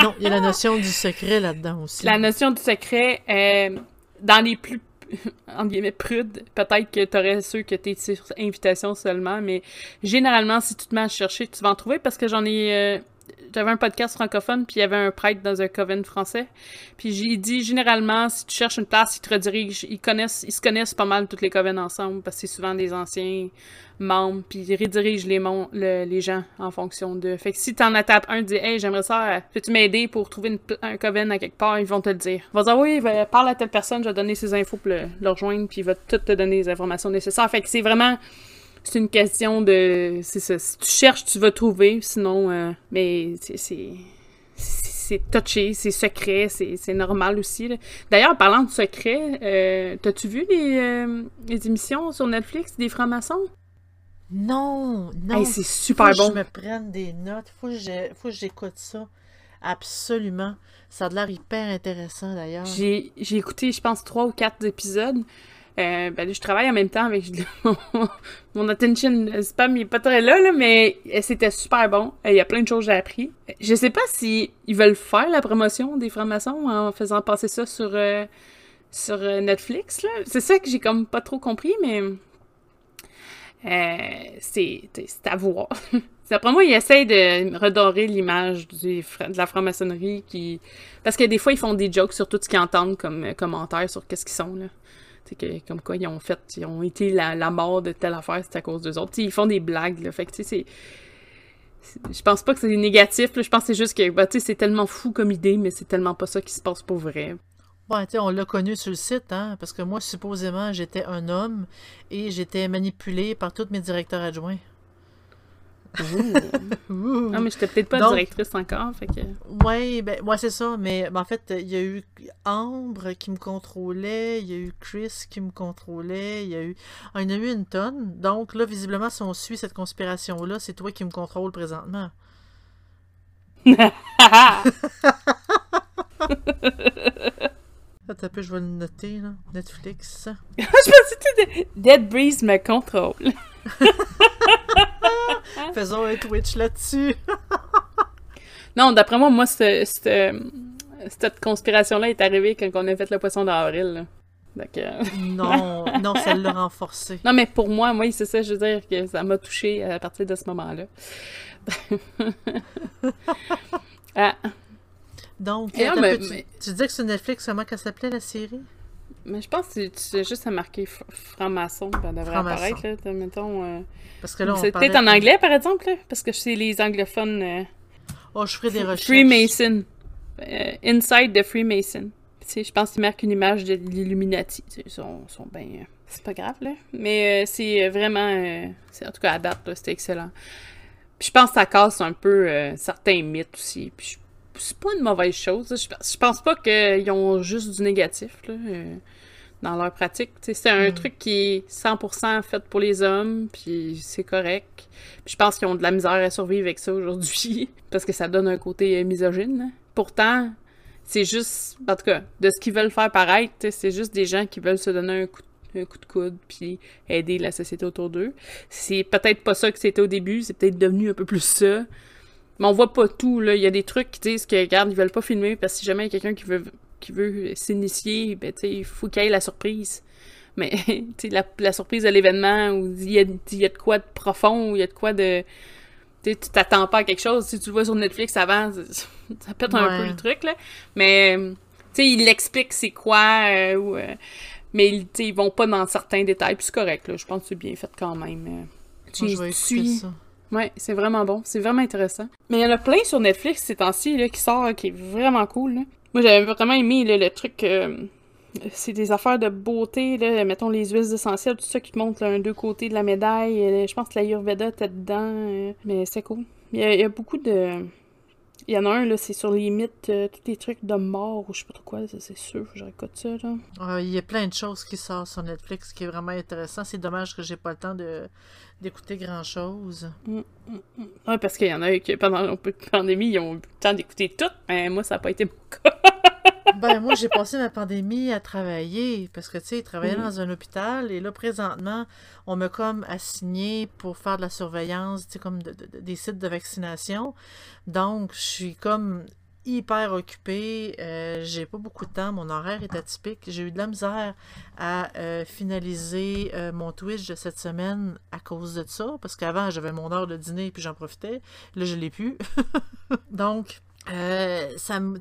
Non, il y a la notion du secret là-dedans aussi. La notion du secret, euh, dans les plus, en guillemets, prudes, peut-être que t'aurais ceux que t'es sur invitation seulement, mais généralement, si tu te mets à chercher, tu vas en trouver parce que j'en ai... j'avais un podcast francophone, puis il y avait un prêtre dans un coven français. Puis j'ai dit, généralement, si tu cherches une place, ils te redirigent. Ils connaissent, ils se connaissent pas mal toutes les covens ensemble, parce que c'est souvent des anciens membres, puis ils redirigent les, les gens en fonction de... Fait que si t'en attaques un, dis « Hey, j'aimerais ça, peux-tu m'aider pour trouver un coven à quelque part? » Ils vont te le dire. Ils vont dire « Oui, va- parle à telle personne, je vais donner ses infos pour le, le rejoindre, puis il va tout te donner les informations nécessaires. » Fait que c'est vraiment... C'est une question de... C'est ça. Si tu cherches, tu vas trouver. Sinon, euh, mais c'est... c'est- touché, c'est secret, c'est normal aussi. D'ailleurs, en parlant de secret, euh, t'as-tu vu les, euh, les émissions sur Netflix des francs-maçons? Non, non. Hey, c'est faut super que bon. je me prenne des notes. Faut que faut que j'écoute ça. Absolument. Ça a l'air hyper intéressant d'ailleurs. J'ai j'ai écouté, je pense, trois ou quatre épisodes. Euh, ben je travaille en même temps avec mon, attention spam, il est pas très là, là mais c'était super bon. Euh, Il y a plein de choses que j'ai appris. Je sais pas si ils veulent faire la promotion des francs-maçons en faisant passer ça sur, euh, sur euh, Netflix. C'est ça que j'ai comme pas trop compris, mais euh, c'est à voir. D'après moi, ils essayent de redorer l'image de la franc-maçonnerie qui... Parce que des fois, ils font des jokes sur tout ce qu'ils entendent comme euh, commentaires sur qu'est-ce qu'ils sont, là. Que, comme quoi ils ont fait, ils ont été la, la mort de telle affaire, c'est à cause d'eux autres. Ils font des blagues, là. Fait que, tu sais, c'est... Je pense pas que c'est négatif. Je pense que c'est juste que, bah, c'est tellement fou comme idée, mais c'est tellement pas ça qui se passe pour vrai. Ouais, on l'a connu sur le site, hein, parce que moi, supposément, j'étais un homme et j'étais manipulé par tous mes directeurs adjoints. Ouh. Non, mais j'étais peut-être pas Donc- directrice encore, fait que... Ouais, ben, ouais, c'est ça, mais ben, en fait, il y a eu Ambre qui me contrôlait, il y a eu Chris qui me contrôlait, il y a eu. Ah, il y en a eu une tonne. Donc là, visiblement, si on suit cette conspiration-là, c'est toi qui me contrôle présentement. Attends un peu, je vais le noter, là. Netflix. je pensais que Dead Breeze me contrôle. Faisons un Twitch là-dessus. non, d'après moi, moi, cette, cette conspiration-là est arrivée quand on a fait le poisson d'avril. Euh, non, non, ça l'a renforcé. Non, mais pour moi, moi, c'est ça, je veux dire que ça m'a touché à partir de ce moment-là. ah. Donc, tu, dis que sur Netflix, comment qu'elle s'appelait la série? Mais je pense que tu juste à marquer franc-maçon, ça devrait apparaître, là, mettons. Euh, parce que là, C'est peut-être en anglais, par exemple, là, parce que c'est les anglophones. Euh, oh, je ferai des recherches. Freemason. Inside the Freemason je pense qu'il marque une image de l'Illuminati. Ils sont, sont bien. Euh, c'est pas grave, là. Mais euh, c'est vraiment. Euh, en tout cas, à date, c'était excellent. Puis je pense que ça casse un peu certains mythes aussi. Puis c'est pas une mauvaise chose. Je, pense pas qu'ils ont juste du négatif, là, dans leur pratique. c'est un hmm. truc qui est 100% fait pour les hommes, puis c'est correct. Puis je pense qu'ils ont de la misère à survivre avec ça aujourd'hui, parce que ça donne un côté misogyne. Pourtant, c'est juste, en tout cas, de ce qu'ils veulent faire paraître, c'est juste des gens qui veulent se donner un coup, un coup de coude puis aider la société autour d'eux. C'est peut-être pas ça que c'était au début, c'est peut-être devenu un peu plus ça. Mais on voit pas tout, là. Il y a des trucs qui disent que, regarde, ils veulent pas filmer parce que si jamais il y a quelqu'un qui veut, qui veut s'initier, ben, tu il faut qu'il y ait la surprise. Mais, tu la, la surprise de l'événement, où il y, a, il y a de quoi de profond, il y a de quoi de tu t'attends pas à quelque chose. Si tu le vois sur Netflix avant, ça pète un peu le truc, là. Mais, tu sais, il explique c'est quoi, euh, ou, euh, mais ils vont pas dans certains détails, puis c'est correct, là. Je pense que c'est bien fait quand même. Euh. tu je vais ça. Ouais, c'est vraiment bon. C'est vraiment intéressant. Mais il y en a plein sur Netflix ces temps-ci, là, qui sort, qui est vraiment cool, là. Moi, j'avais vraiment aimé, le truc c'est des affaires de beauté, là, mettons les huiles essentielles, tout ça qui te montre un deux côtés de la médaille. Euh, je pense que la Yurveda était dedans, euh, mais c'est cool. Il y, a, beaucoup de. Il y en a un, là, c'est sur les mythes, euh, tous les trucs de mort ou je sais pas trop quoi, c'est sûr, je récolte ça, là. il y a plein de choses qui sortent sur Netflix qui est vraiment intéressant. C'est dommage que j'ai pas le temps de d'écouter grand chose. Mm, mm, mm. Parce qu'il y en a qui, pendant la pandémie, ils ont eu le temps d'écouter tout, mais moi, ça n'a pas été mon cas. ben, moi, j'ai passé ma pandémie à travailler parce que, tu sais, travailler dans un hôpital et là, présentement, on m'a comme assigné pour faire de la surveillance, tu sais, comme des sites de vaccination. Donc, je suis comme hyper occupée, euh, j'ai pas beaucoup de temps, mon horaire est atypique. J'ai eu de la misère à euh, finaliser euh, mon Twitch de cette semaine à cause de ça, parce qu'avant j'avais mon heure de dîner puis j'en profitais. Là, je l'ai plus. Donc, euh, ça me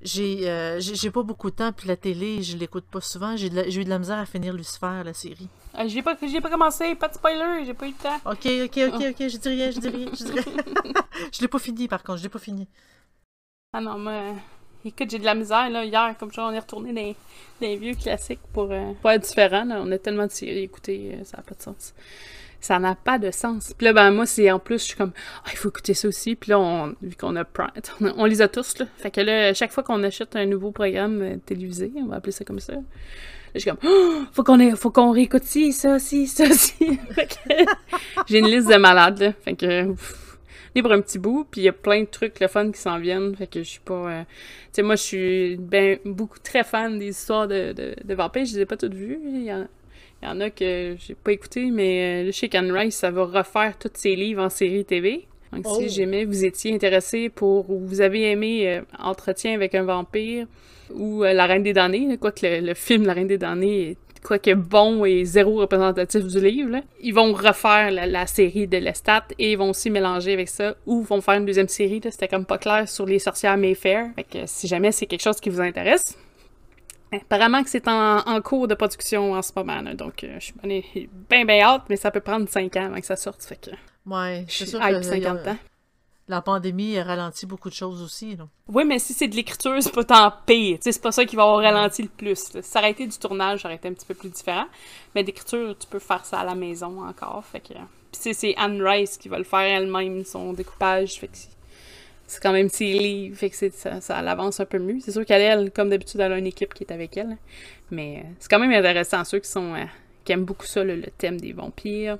j'ai euh, j'ai pas beaucoup de temps puis la télé je l'écoute pas souvent. J'ai eu de la misère à finir Lucifer la série. Ah, j'ai pas j'ai pas commencé. Pas de spoiler j'ai pas eu le temps. Ok ok ok ok je dis rien je dis rien je dis rien. Je l'ai pas fini par contre je l'ai pas fini. Ah non mais écoute j'ai de la misère là. Hier comme ça on est retourné dans les vieux classiques pour, euh, être différent là. on a tellement de séries écoutez ça a pas de sens ça n'a pas de sens. Puis là, ben moi, c'est en plus, je suis comme, ah, il faut écouter ça aussi. Puis là, on, vu qu'on a on, les a tous, là. Fait que là, chaque fois qu'on achète un nouveau programme euh, télévisé, on va appeler ça comme ça, là, je suis comme, oh, faut qu'on faut qu'on réécoute ci, ça, ci, ça, ci. j'ai une liste de malades, là. Fait que, libre un petit bout, puis il y a plein de trucs le fun qui s'en viennent, fait que je suis pas... Euh, tu sais, moi, je suis ben, beaucoup très fan des histoires de, de, de vampires, je les ai pas toutes vues, il y en, il y en a que j'ai pas écouté, mais le Chick and Rice, ça va refaire tous ses livres en série TV. Donc, si oh. jamais vous étiez intéressé pour, ou vous avez aimé euh, Entretien avec un vampire, ou euh, La Reine des Damnés, quoique le, le, film La Reine des Damnés est quoique bon et zéro représentatif du livre, ils vont refaire la, série de Lestat et ils vont aussi mélanger avec ça, ou vont faire une deuxième série, c'était comme pas clair sur les sorcières Mayfair. Fait que si jamais c'est quelque chose qui vous intéresse, Apparemment que c'est en, cours de production en ce moment, donc euh, je suis bien bien hâte, mais ça peut prendre 5 ans avant que ça sorte, fait que... Ouais, c'est sûr que 50 ans. La pandémie a ralenti beaucoup de choses aussi. Là. Oui, mais si c'est de l'écriture, c'est pas tant pire. C'est pas ça qui va avoir ralenti le plus. Là. Si ça aurait été du tournage, ça aurait été un petit peu plus différent. Mais d'écriture, tu peux faire ça à la maison encore. Fait que... Puis c'est Anne Rice qui va le faire elle-même, son découpage. Fait que c'est quand même ses livres, que ça, ça l'avance un peu mieux. C'est sûr qu'elle, elle, comme d'habitude, elle a une équipe qui est avec elle. Mais euh, c'est quand même intéressant. Ceux qui sont euh, qui aiment beaucoup ça, le, thème des vampires,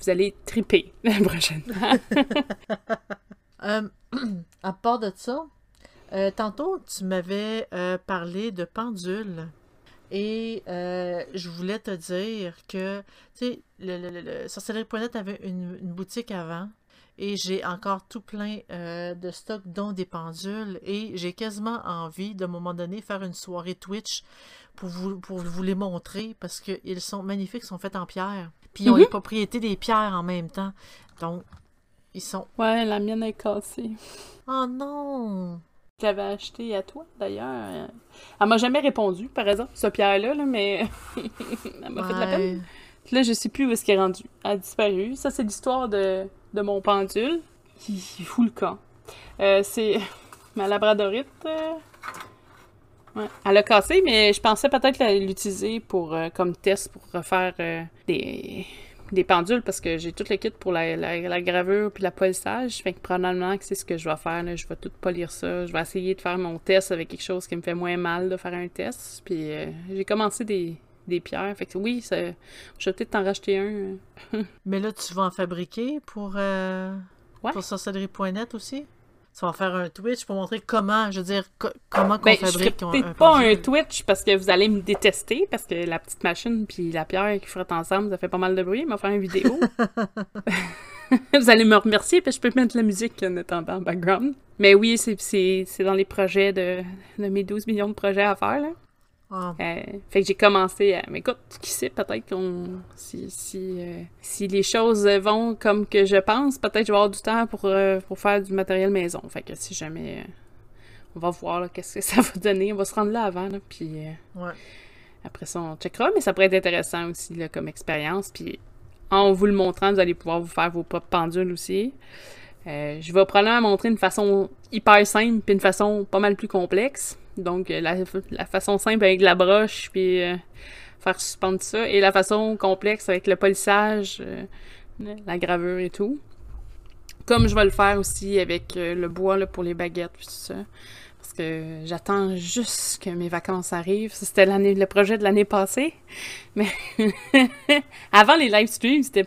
vous allez triper la prochaine euh, à part de ça, tantôt, tu m'avais parlé de pendule. Et je voulais te dire que, tu sais, le, le, le, avait une boutique avant. Et j'ai encore tout plein euh, de stocks, dont des pendules. Et j'ai quasiment envie, de un moment donné, faire une soirée Twitch pour vous, pour vous les montrer. Parce qu'ils sont magnifiques, ils sont faits en pierre. Puis ils ont Mhm. les propriétés des pierres en même temps. Donc, ils sont... Ouais, la mienne est cassée. Oh non! Je l'avais acheté à toi, d'ailleurs. Elle m'a jamais répondu, par exemple, ce pierre-là, là, mais elle m'a fait de la peine. Puis Là, je sais plus où est-ce qu'elle est rendue. Elle a disparu. Ça, c'est l'histoire de, de mon pendule. Il il fout le camp. Euh, c'est ma labradorite. euh. Elle a cassé, mais je pensais peut-être l'utiliser pour euh, comme test pour refaire des, des pendules parce que j'ai tout le kit pour la, la, gravure puis la polissage. Fait que probablement que c'est ce que je vais faire. Je vais tout polir ça. Je vais essayer de faire mon test avec quelque chose qui me fait moins mal de faire un test. Puis j'ai commencé des, des pierres. Fait que oui, ça, je vais peut-être t'en racheter un. euh. Mais là, tu vas en fabriquer pour, euh, Ouais. pour sorcellerie.net aussi? Tu vas en faire un Twitch pour montrer comment, je veux dire, co- comment qu'on Ben, je ferai fabrique un, peut-être pas un. Twitch parce que vous allez me détester parce que la petite machine puis la pierre qui ferait ensemble, ça fait pas mal de bruit. Mais faire une vidéo. vous allez me remercier puis je peux mettre la musique en attendant en background. Mais oui, c'est dans les projets de, de mes 12 millions de projets à faire. Là. Euh, fait que j'ai commencé à. Mais écoute, qui sait, peut-être qu'on. Si, si, euh, si les choses vont comme que je pense, peut-être que je vais avoir du temps pour, euh, pour faire du matériel maison. Fait que si jamais. on va voir qu'est-ce que ça va donner. On va se rendre là avant, là, puis ouais. après ça, on checkera. Mais ça pourrait être intéressant aussi là, comme expérience. Puis en vous le montrant, vous allez pouvoir vous faire vos propres pendules aussi. Je vais probablement montrer une façon hyper simple puis une façon pas mal plus complexe. Donc euh, la, la façon simple avec la broche puis euh, faire suspendre ça et la façon complexe avec le polissage, euh, la gravure et tout. Comme je vais le faire aussi avec le bois là, pour les baguettes puis tout ça. Parce que j'attends juste que mes vacances arrivent. C'était le projet de l'année passée. Mais avant les live streams, c'était,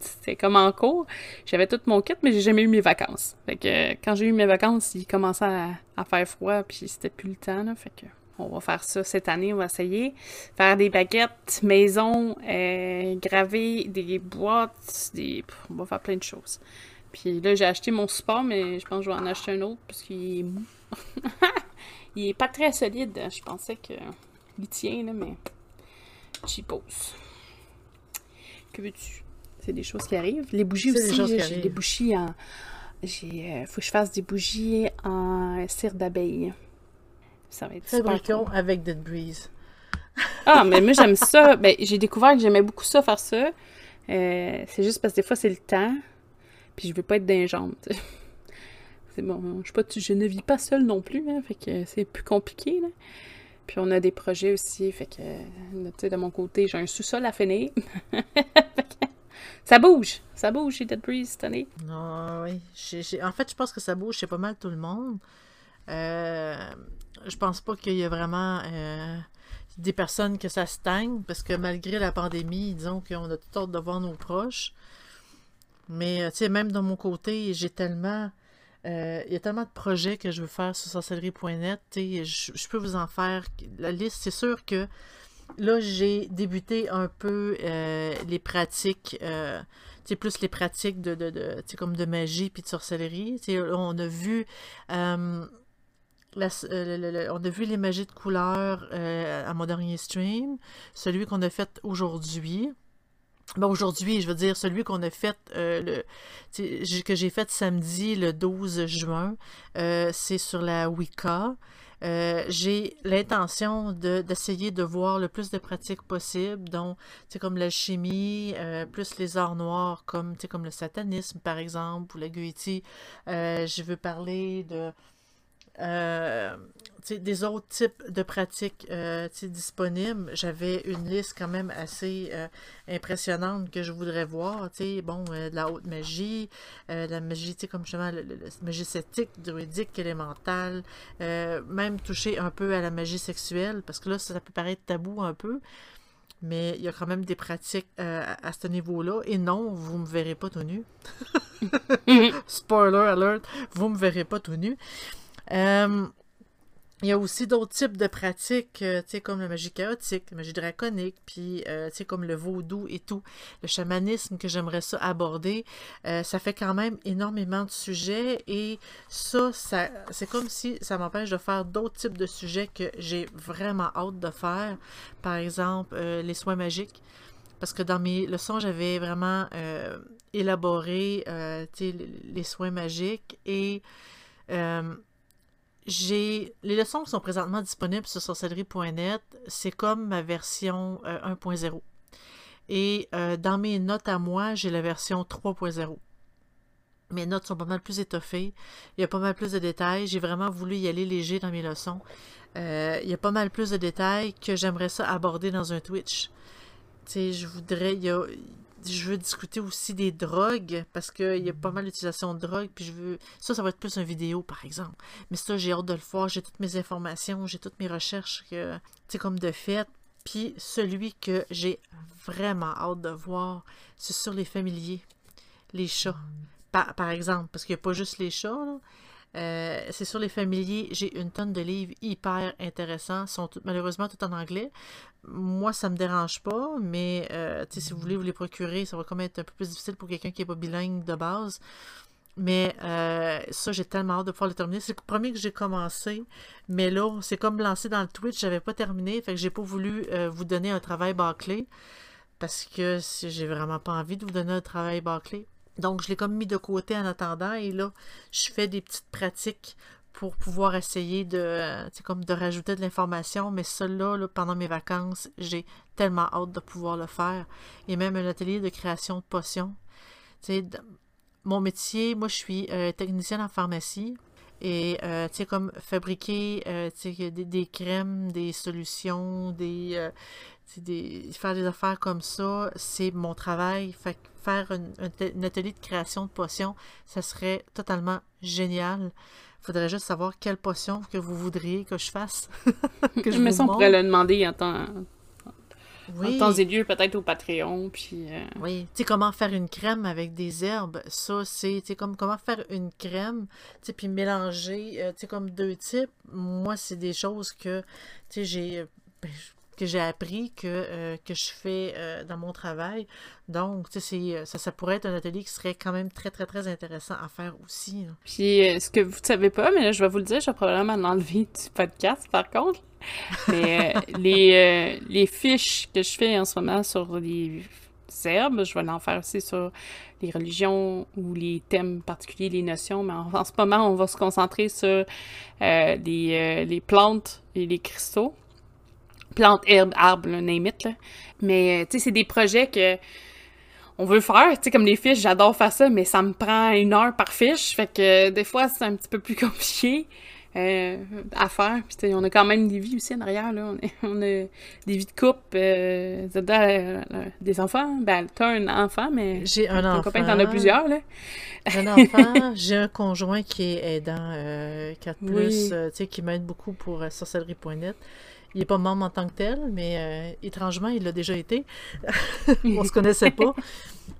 c'était, comme en cours. J'avais tout mon kit, mais j'ai jamais eu mes vacances. Fait que euh, quand j'ai eu mes vacances, il commençait à, faire froid, puis c'était plus le temps. Là, fait que on va faire ça cette année, on va essayer. Faire des baguettes maison, euh, graver des boîtes, des... on va faire plein de choses. Puis là, j'ai acheté mon support, mais je pense que je vais en acheter un autre parce qu'il est mou. il est pas très solide. Je pensais que il tient, là, mais j'y pose. Que veux-tu? C'est des choses qui arrivent. Les bougies aussi, j'ai des bougies en... J'ai... euh, faut que je fasse des bougies en cire d'abeille. Ça va être super Fabriquons cool. avec Dead Breeze. Ah, mais moi, j'aime ça. Ben, j'ai découvert que j'aimais beaucoup ça, faire ça. Euh, c'est juste parce que des fois, c'est le temps. Puis je veux pas être sais. C'est bon, je, suis pas, je ne vis pas seule non plus, hein, fait que c'est plus compliqué, là. Puis on a des projets aussi, fait que, tu sais, de mon côté, j'ai un sous-sol à finir. Ça bouge, ça bouge chez Dead Breeze cette année. Non, oui. En fait, je pense que ça bouge chez pas mal tout le monde. Euh, je pense pas qu'il y a vraiment euh, des personnes que ça stagne, parce que malgré la pandémie, disons qu'on a tout hâte de voir nos proches. Mais, euh, tu sais, même de mon côté, j'ai tellement... Il y a tellement de projets que je veux faire sur sorcellerie.net. Je, je peux vous en faire la liste. C'est sûr que là, j'ai débuté un peu euh, les pratiques... euh, plus les pratiques de, de, comme de magie puis de sorcellerie. On a vu euh, on a vu les magies de couleur euh, à mon dernier stream, celui qu'on a fait aujourd'hui. Ben aujourd'hui, je veux dire, celui qu'on a fait, le, que j'ai fait samedi, le 12 juin, c'est sur la Wicca. Euh, j'ai l'intention de- d'essayer de, voir le plus de pratiques possibles, sais, comme l'alchimie, euh, plus les arts noirs, comme, comme le satanisme, par exemple, ou la Goetie. Euh, je veux parler de euh, des autres types de pratiques euh, disponibles. J'avais une liste quand même assez euh, impressionnante que je voudrais voir. Bon, de la haute magie, la magie, comme justement, la magie celtique, druidique, élémentale, même toucher un peu à la magie sexuelle, parce que là, ça peut paraître tabou un peu. Mais il y a quand même des pratiques à, à ce niveau-là. Et non, vous me verrez pas tout nu. Spoiler alert, vous me verrez pas tout nu. Euh, il y a aussi d'autres types de pratiques, euh, comme la magie chaotique, la magie draconique, puis, euh, comme le vaudou et tout, le chamanisme que j'aimerais ça aborder. Euh, ça fait quand même énormément de sujets et ça, ça c'est comme si ça m'empêche de faire d'autres types de sujets que j'ai vraiment hâte de faire. Par exemple, les soins magiques. Parce que dans mes leçons, j'avais vraiment élaboré, les soins magiques et j'ai les leçons qui sont présentement disponibles sur sorcellerie.net, c'est comme ma version 1.0. Euh, Et euh, dans mes notes à moi, j'ai la version 3.0. Mes notes sont pas mal plus étoffées. Il y a pas mal plus de détails. J'ai vraiment voulu y aller léger dans mes leçons. Euh, il y a pas mal plus de détails que j'aimerais ça aborder dans un Twitch. Tu sais, je voudrais. Je veux discuter aussi des drogues parce qu'il y a pas mal d'utilisation de drogue. Puis je veux. Ça, ça va être plus une vidéo, par exemple. Mais ça, j'ai hâte de le voir. J'ai toutes mes informations, j'ai toutes mes recherches, que, comme de fait. Puis celui que j'ai vraiment hâte de voir, c'est sur les familiers, les chats. Par, par exemple, parce qu'il n'y a pas juste les chats, là. Euh, c'est sur les familiers, j'ai une tonne de livres hyper intéressants, sont malheureusement tout en anglais. Moi, ça me dérange pas, mais euh, si vous voulez vous les procurer, ça va quand même être un peu plus difficile pour quelqu'un qui n'est pas bilingue de base. Mais euh, ça, j'ai tellement hâte de pouvoir le terminer. C'est le premier que j'ai commencé, mais là, c'est comme lancé dans le Twitch, j'avais pas terminé, fait que j'ai pas voulu vous donner un travail bâclé parce que j'ai vraiment pas envie de vous donner un travail bâclé. Donc, je l'ai comme mis de côté en attendant et là, je fais des petites pratiques pour pouvoir essayer de, comme de rajouter de l'information, mais cela, là, pendant mes vacances, j'ai tellement hâte de pouvoir le faire. Et même un atelier de création de potions. mon métier, moi, je suis euh, technicienne en pharmacie. Et, euh, tu sais, comme fabriquer euh, des, crèmes, des solutions, des, des, faire des affaires comme ça, c'est mon travail. Fait faire un, atelier de création de potions, ça serait totalement génial. Faudrait juste savoir quelle potion que vous voudriez que je fasse. que je me sens pourrait le demander en temps, oui. en temps et lieu, peut-être au Patreon. Puis, euh, Oui, tu sais, comment faire une crème avec des herbes, ça, c'est, comme comment faire une crème, tu sais, puis mélanger, euh, tu sais, comme deux types. Moi, c'est des choses que, tu sais, j'ai. Ben, que j'ai appris que, euh, que je fais euh, dans mon travail. Donc, c'est, ça, ça pourrait être un atelier qui serait quand même très, très, très intéressant à faire aussi. Puis, euh, ce que vous ne savez pas, mais là, je vais vous le dire, je vais probablement l'enlever du podcast, par contre. Mais les, les fiches que je fais en ce moment sur les herbes, je vais l'en faire aussi sur les religions ou les thèmes particuliers, les notions, mais en, ce moment, on va se concentrer sur les, les plantes et les cristaux plantes, herbes, arbres, name it, là. Mais, euh, tu sais, c'est des projets que on veut faire, tu sais, comme les fiches, j'adore faire ça, mais ça me prend une heure par fiche, fait que des fois, c'est un petit peu plus compliqué euh, à faire. Puis, on a quand même des vies aussi en arrière, là. On, a des vies de couple, euh, euh, des enfants. Ben, t'as un enfant, mais... J'ai un enfant. copain, t'en as plusieurs, là. J'ai un enfant, j'ai un conjoint qui est aidant, 4+, tu sais, qui m'aide beaucoup pour sorcellerie.net. Il n'est pas membre en tant que tel, mais euh, étrangement, il l'a déjà été. On se connaissait pas.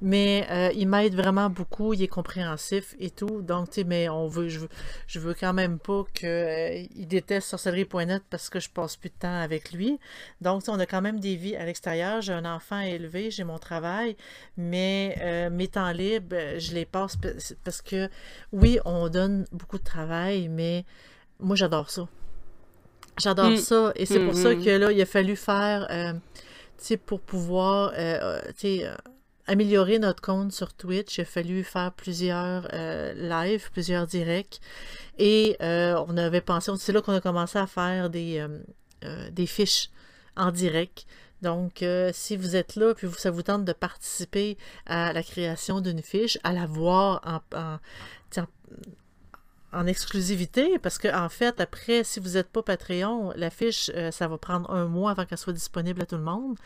Mais euh, il m'aide vraiment beaucoup, il est compréhensif et tout. Donc, tu sais, mais on veut, je veux, je veux quand même pas qu'il euh, déteste sorcellerie.net parce que je passe plus de temps avec lui. Donc, on a quand même des vies à l'extérieur. J'ai un enfant élevé, j'ai mon travail, mais mes temps libres, je les passe parce que, oui, on donne beaucoup de travail, mais moi, j'adore ça. J'adore mm. ça. Et c'est pour ça mm-hmm. que là, il a fallu faire, euh, tu sais, pour pouvoir, euh, tu sais, euh, améliorer notre compte sur Twitch, il a fallu faire plusieurs lives, plusieurs directs. Et on avait pensé, c'est là qu'on a commencé à faire des, des fiches en direct. Donc, si vous êtes là, puis ça vous tente de participer à la création d'une fiche, à la voir en, en, en exclusivité parce que en fait, après, si vous n'êtes pas Patreon, la fiche, euh, ça va prendre un mois avant qu'elle soit disponible à tout le monde.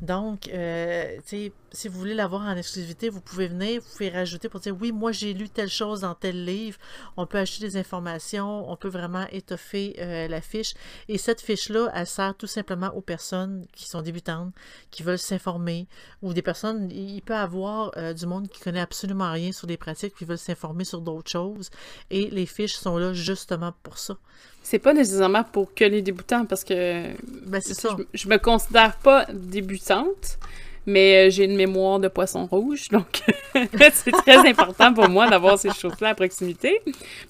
Donc, euh, si vous voulez l'avoir en exclusivité, vous pouvez venir, vous pouvez rajouter pour dire oui, moi j'ai lu telle chose dans tel livre. On peut acheter des informations, on peut vraiment étoffer euh, la fiche. Et cette fiche-là, elle sert tout simplement aux personnes qui sont débutantes, qui veulent s'informer, ou des personnes, il peut y avoir euh, du monde qui connaît absolument rien sur des pratiques, qui veulent s'informer sur d'autres choses. Et les fiches sont là justement pour ça. C'est pas nécessairement pour que les débutants, parce que Ben, c'est ça. je, je me considère pas débutante, mais euh, j'ai une mémoire de poisson rouge, donc c'est très important pour moi d'avoir ces choses-là à proximité.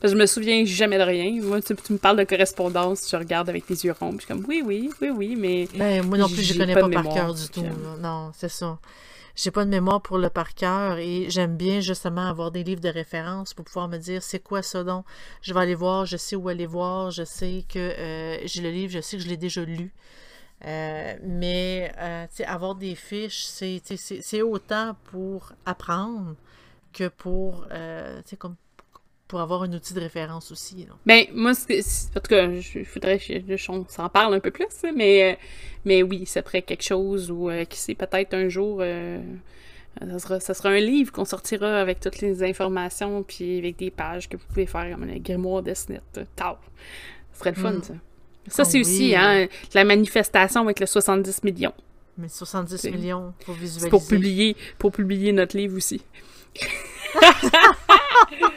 Parce que je me souviens jamais de rien. Moi, tu, tu me parles de correspondance, je regarde avec les yeux ronds, puis je suis comme oui, oui, oui, oui, mais Ben, moi non plus, je connais pas pas, par cœur du tout. puis, là. Non, c'est ça. J'ai pas de mémoire pour le par cœur et j'aime bien justement avoir des livres de référence pour pouvoir me dire c'est quoi ça donc? Je vais aller voir, je sais où aller voir, je sais que euh, j'ai le livre, je sais que je l'ai déjà lu. Euh, mais euh, avoir des fiches, c'est autant pour apprendre que pour, comme pour avoir un outil de référence aussi. là. Ben, moi, c'est- c'est- en tout cas, il faudrait que je- on s'en parle un peu plus, hein, mais, euh, mais oui, ça ferait quelque chose ou euh, qui sait, peut-être un jour, euh, ça, sera, ça sera un livre qu'on sortira avec toutes les informations, puis avec des pages que vous pouvez faire comme un grimoire de. Tau. Ce serait le fun, Mm. ça. Ça, Oh c'est aussi, hein, la manifestation avec le 70 millions. Mais 70 C'est- millions pour visualiser. pour publier, pour publier notre livre aussi.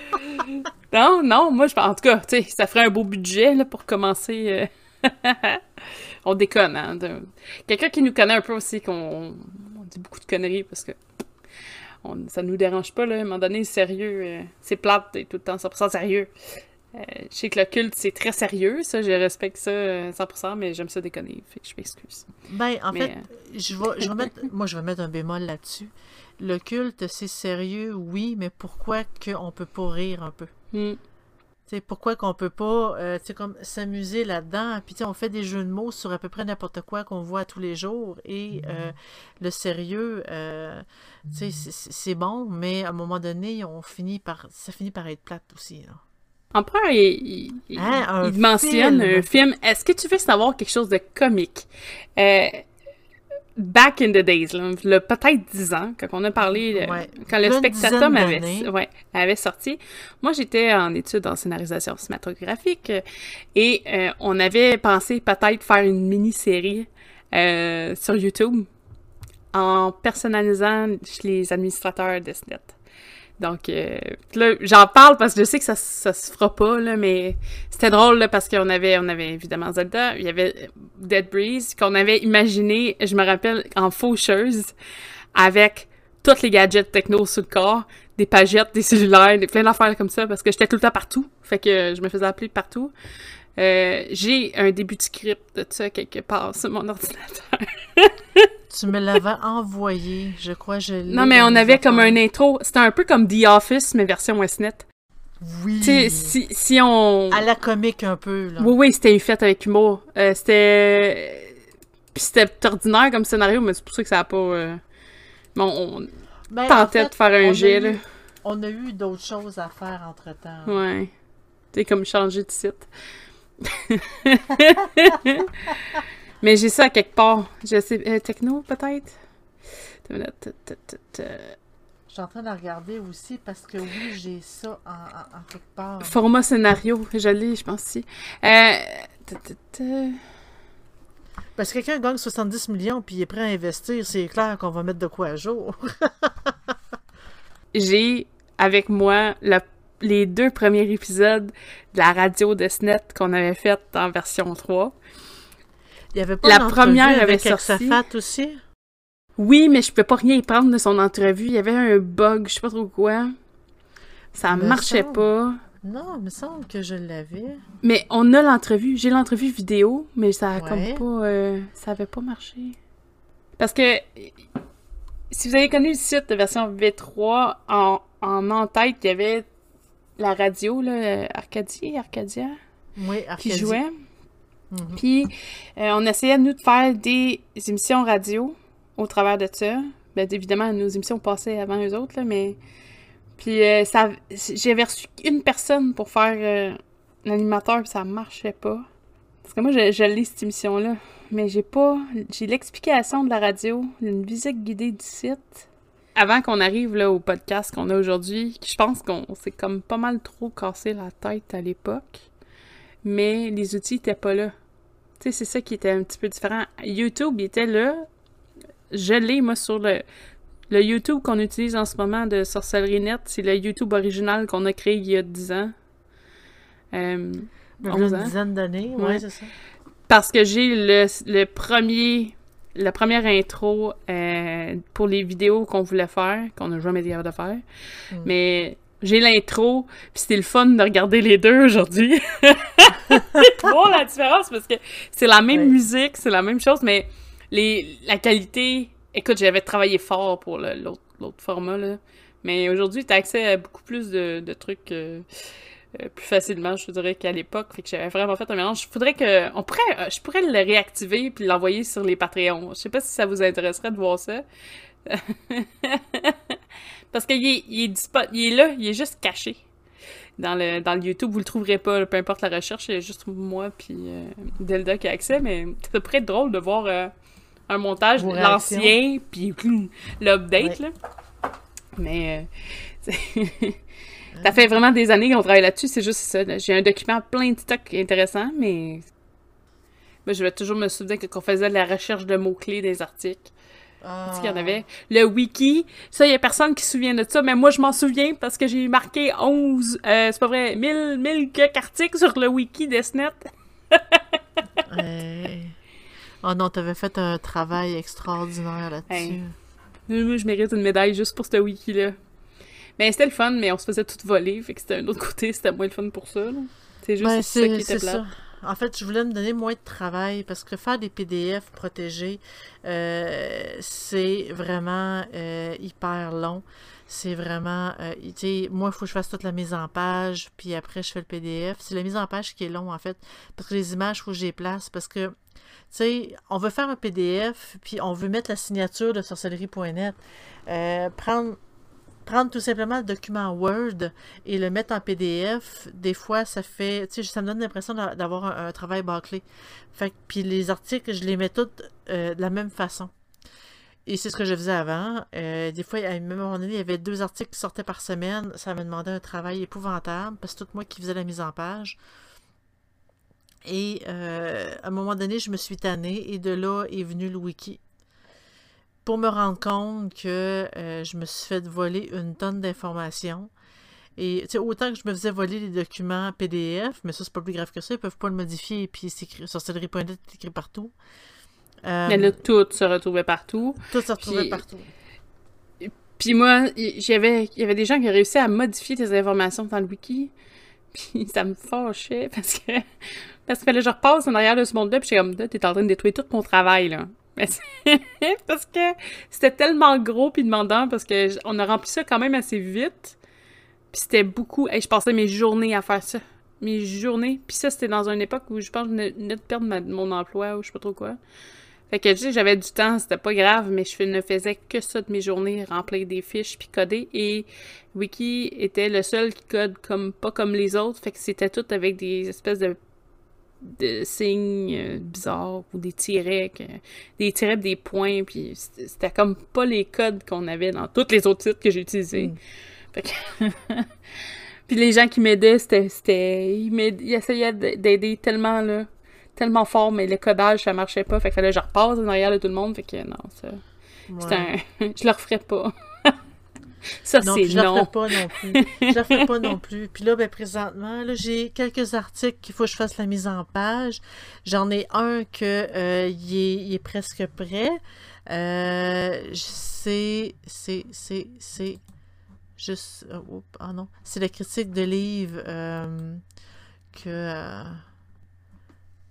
non, non, moi, je pense, en tout cas, tu sais, ça ferait un beau budget, là, pour commencer. euh, on déconne, hein. de- Quelqu'un qui nous connaît un peu aussi, qu'on on dit beaucoup de conneries, parce que on, ça nous dérange pas, là, à un moment donné, sérieux, euh, c'est plate, t'es tout le temps 100% sérieux. Euh, je sais que le culte, c'est très sérieux, ça, je respecte ça euh, 100%, mais j'aime ça déconner, fait que je m'excuse. Ben, en Mais, fait, je vais, je vais mettre, moi, je vais mettre un bémol là-dessus. Le culte, c'est sérieux, oui, mais pourquoi qu'on peut pas rire un peu? Sais, pourquoi qu'on peut pas, euh, comme s'amuser là-dedans? Puis, on fait des jeux de mots sur à peu près n'importe quoi qu'on voit tous les jours. Et euh, le sérieux, euh, sais, c'est- bon, mais à un moment donné, on finit par, ça finit par être plate aussi, là. Empereur, il, il, Hein, il mentionne film? un film. Est-ce que tu veux savoir quelque chose de comique? Euh, back in the days, là, peut-être 10 ans, quand on a parlé, euh, Ouais. quand le une spectateur avait, d'années. ouais, avait sorti. Moi, j'étais en études en scénarisation cinématographique euh, et euh, on avait pensé peut-être faire une mini-série euh, sur YouTube en personnalisant les administrateurs de SNET. Donc, euh, là, j'en parle parce que je sais que ça, ça se fera pas, là, mais c'était drôle, là, parce qu'on avait, on avait évidemment Zelda, il y avait Dead Breeze, qu'on avait imaginé, je me rappelle, en faucheuse, avec tous les gadgets techno sur le corps, des pagettes, des cellulaires, des, plein d'affaires comme ça, parce que j'étais tout le temps partout, fait que je me faisais appeler partout. Euh, j'ai un début de script de ça quelque part sur mon ordinateur. Tu me l'avais envoyé, je crois, je l'ai Non, mais on avait comme un intro, c'était un peu comme The Office, mais version SNET. Oui. Tu si, si on... À la comique un peu, là. Oui, oui, c'était fait avec humour. Euh, c'était... Puis c'était ordinaire comme scénario, mais c'est pour ça que ça a pas... euh, Bon, on Ben, en tentait fait, de faire un a jet, eu- là. On a eu d'autres choses à faire entre-temps. Ouais. Tu comme changer de site. mais j'ai ça quelque part. Je sais... euh, techno, peut-être? Je suis en train de regarder aussi parce que oui, j'ai ça en, en- en quelque part. Format scénario, je l'ai, je pense, si. Euh... Parce que quelqu'un gagne 70 millions puis il est prêt à investir, c'est clair qu'on va mettre de quoi à jour. j'ai avec moi la- les deux premiers épisodes de la radio de SNET qu'on avait faite en version 3. Il y avait pas La première avec avait sorti. Aussi? Oui, mais je peux pas rien y prendre de son entrevue. Il y avait un bug, je sais pas trop quoi. Ça Me marchait semble. pas. Non, il me semble que je l'avais. Mais on a l'entrevue. J'ai l'entrevue vidéo, mais ça a Ouais. comme pas. euh, ça avait pas marché. Parce que si vous avez connu le site de version V3, en, en en-tête, il y avait la radio, là, Arcadie, Arcadia, Oui, qui jouait. Mhm. Puis euh, on essayait, nous, de faire des émissions radio au travers de ça. Ben, évidemment, nos émissions passaient avant eux autres, là, mais... Puis euh, ça, j'avais reçu une personne pour faire euh, l'animateur, puis ça marchait pas. Parce que moi, je, je lis cette émission-là, mais j'ai pas... J'ai l'explication de la radio, une visite guidée du site. Avant qu'on arrive là, au podcast qu'on a aujourd'hui, je pense qu'on s'est comme pas mal trop cassé la tête à l'époque, mais les outils étaient pas là. Tu sais, c'est ça qui était un petit peu différent. YouTube il était là. Je l'ai, moi, sur le, le YouTube qu'on utilise en ce moment de Sorcellerie Net. C'est le YouTube original qu'on a créé il y a 10 ans. Euh, Il y a 11 une ans. dizaine d'années, Ouais. ouais, c'est ça. Parce que j'ai le, le premier... La première intro euh, pour les vidéos qu'on voulait faire, qu'on n'a jamais été capable de faire. Mm. Mais j'ai l'intro, puis c'était le fun de regarder les deux aujourd'hui. Voir la différence parce que c'est la même Ouais. musique, c'est la même chose, mais les, la qualité. Écoute, j'avais travaillé fort pour l'autre l'autre format, là. Mais aujourd'hui, tu as accès à beaucoup plus de, de trucs euh, euh, plus facilement, je dirais, qu'à l'époque. Fait que j'avais vraiment fait un mélange. Faudrait que. On pourrait, euh, je pourrais le réactiver puis l'envoyer sur les Patreons. Je sais pas si ça vous intéresserait de voir ça. Parce qu'il est, il est, dispo- il est là, il est juste caché. Dans le, dans le YouTube, vous le trouverez pas, là, peu importe la recherche, il y a juste moi puis euh, Delda qui a accès, mais ça pourrait être drôle de voir euh, un montage de l'ancien puis l'update, là. Mais ça fait vraiment des années qu'on travaille là-dessus, c'est juste ça. J'ai un document plein de stocks intéressants, mais je vais toujours me souvenir que quand on faisait de la recherche de mots-clés des articles, Ah. qu'il y en avait. Le wiki, ça, il y a personne qui se souvient de ça, mais moi, je m'en souviens parce que j'ai marqué 11, euh, c'est pas vrai, 1000, 1000 quelques articles sur le wiki d'Esnet. Euh, Oh non, t'avais fait un travail extraordinaire là-dessus. Hey. Je mérite une médaille juste pour ce wiki-là. Mais c'était le fun, mais on se faisait tout voler, fait que c'était un autre côté, c'était moins le fun pour ça. C'est juste Ben, ça qui était plat. ça. En fait, je voulais me donner moins de travail parce que faire des PDF protégés, euh, c'est vraiment euh, hyper long. C'est vraiment, euh, tu sais, moi, il faut que je fasse toute la mise en page, puis après, je fais le PDF. C'est la mise en page qui est long, en fait, parce que les images, il faut que je les place, parce que, tu sais, on veut faire un PDF, puis on veut mettre la signature de sorcellerie.net. Prendre, prendre tout simplement le document Word et le mettre en PDF, des fois, ça fait, tu sais, ça me donne l'impression d'a- d'avoir un, un travail bâclé. Fait que, puis les articles, je les mets tous euh, de la même façon. Et c'est ce que je faisais avant. Euh, des fois, à un moment donné, il y avait deux articles qui sortaient par semaine. Ça me demandait un travail épouvantable parce que c'est tout moi qui faisais la mise en page. Et euh, à un moment donné, je me suis tannée et de là est venu le wiki. Pour me rendre compte que euh, je me suis fait voler une tonne d'informations. Et tu sais, autant que je me faisais voler les documents PDF, mais ça, c'est pas plus grave que ça, ils peuvent pas le modifier et puis c'est écrit sur c'est écrit partout. Euh, Mais là, tout se retrouvait partout. tout se retrouvait puis- partout. Puis moi, il y avait des gens qui ont réussi à modifier tes informations dans le wiki. Puis ça me fâchait parce que parce que je repasse en arrière de ce monde-là. Puis j'étais comme, là, t'es en train de détruire tout mon travail, là. Mais parce que c'était tellement gros puis demandant parce que on a rempli ça quand même assez vite. Puis c'était beaucoup. Hey, je passais mes journées à faire ça. Mes journées. Puis ça, c'était dans une époque où je pense que je venais de perdre mon emploi ou je sais pas trop quoi. Fait que, tu sais, j'avais du temps, c'était pas grave, mais je ne faisais que ça de mes journées, remplir des fiches puis coder. Et Wiki était le seul qui code comme pas comme les autres, fait que c'était tout avec des espèces de, de signes euh, bizarres ou des tirets, que- des tirets des points, puis c'était comme pas les codes qu'on avait dans tous les autres sites que j'ai utilisés. Mm. Fait que... puis les gens qui m'aidaient, c'était... Ils, ils essayaient d'aider tellement, là tellement fort, mais le codage, ça marchait pas. Fait que fallait que je repasse en arrière de tout le monde. Fait que non, ça. C'était Ouais. un... je le referais pas. Ça, Non, c'est je la non. ferai pas non plus. Je la ferai pas non plus. Puis là, ben, présentement, là, j'ai quelques articles qu'il faut que je fasse la mise en page. J'en ai un que euh, il est, il est presque prêt. Euh, c'est, c'est, c'est, c'est juste, oups, ah non, c'est la critique de livre euh, que,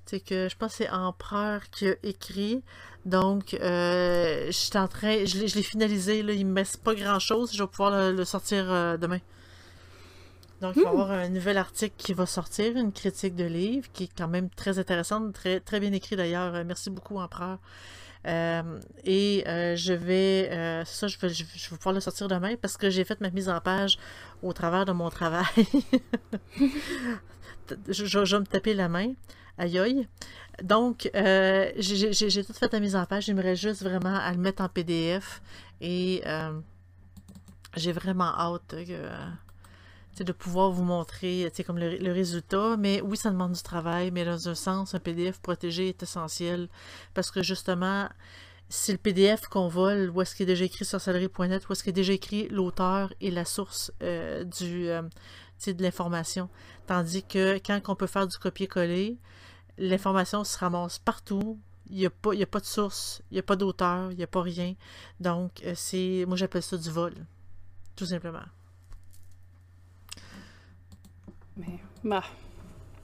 sais que je pense que c'est Empereur qui a écrit. Donc, euh, je suis en train, je l'ai, finalisé, là, il me reste pas grand chose, je vais pouvoir le, le sortir euh, demain. Donc, il va y avoir un nouvel article qui va sortir, une critique de livre, qui est quand même très intéressante, très, très bien écrit d'ailleurs. Euh, Merci beaucoup, Empereur. Euh, et euh, je vais, euh, c'est ça, je vais, je, vais- je vais pouvoir le sortir demain parce que j'ai fait ma mise en page au travers de mon travail. je, je, je vais me taper la main. Aïe aïe. Donc, euh, j'ai tout fait la mise en page. J'aimerais juste vraiment à le mettre en PDF. Et euh, j'ai vraiment hâte de pouvoir vous montrer comme le, résultat. Mais oui, ça demande du travail, mais dans un sens, un PDF protégé est essentiel. Parce que justement, c'est le PDF qu'on vole, où est-ce qu'il est déjà écrit sur salerie.net, où est-ce qu'il est déjà écrit l'auteur et la source euh, du, de l'information. Tandis que quand on peut faire du copier-coller, l'information se ramasse partout. Il n'y a, pas- il y a pas de source, il n'y a pas d'auteur, il n'y a pas rien. Donc, euh, c'est moi j'appelle ça du vol, tout simplement. Mais, bah.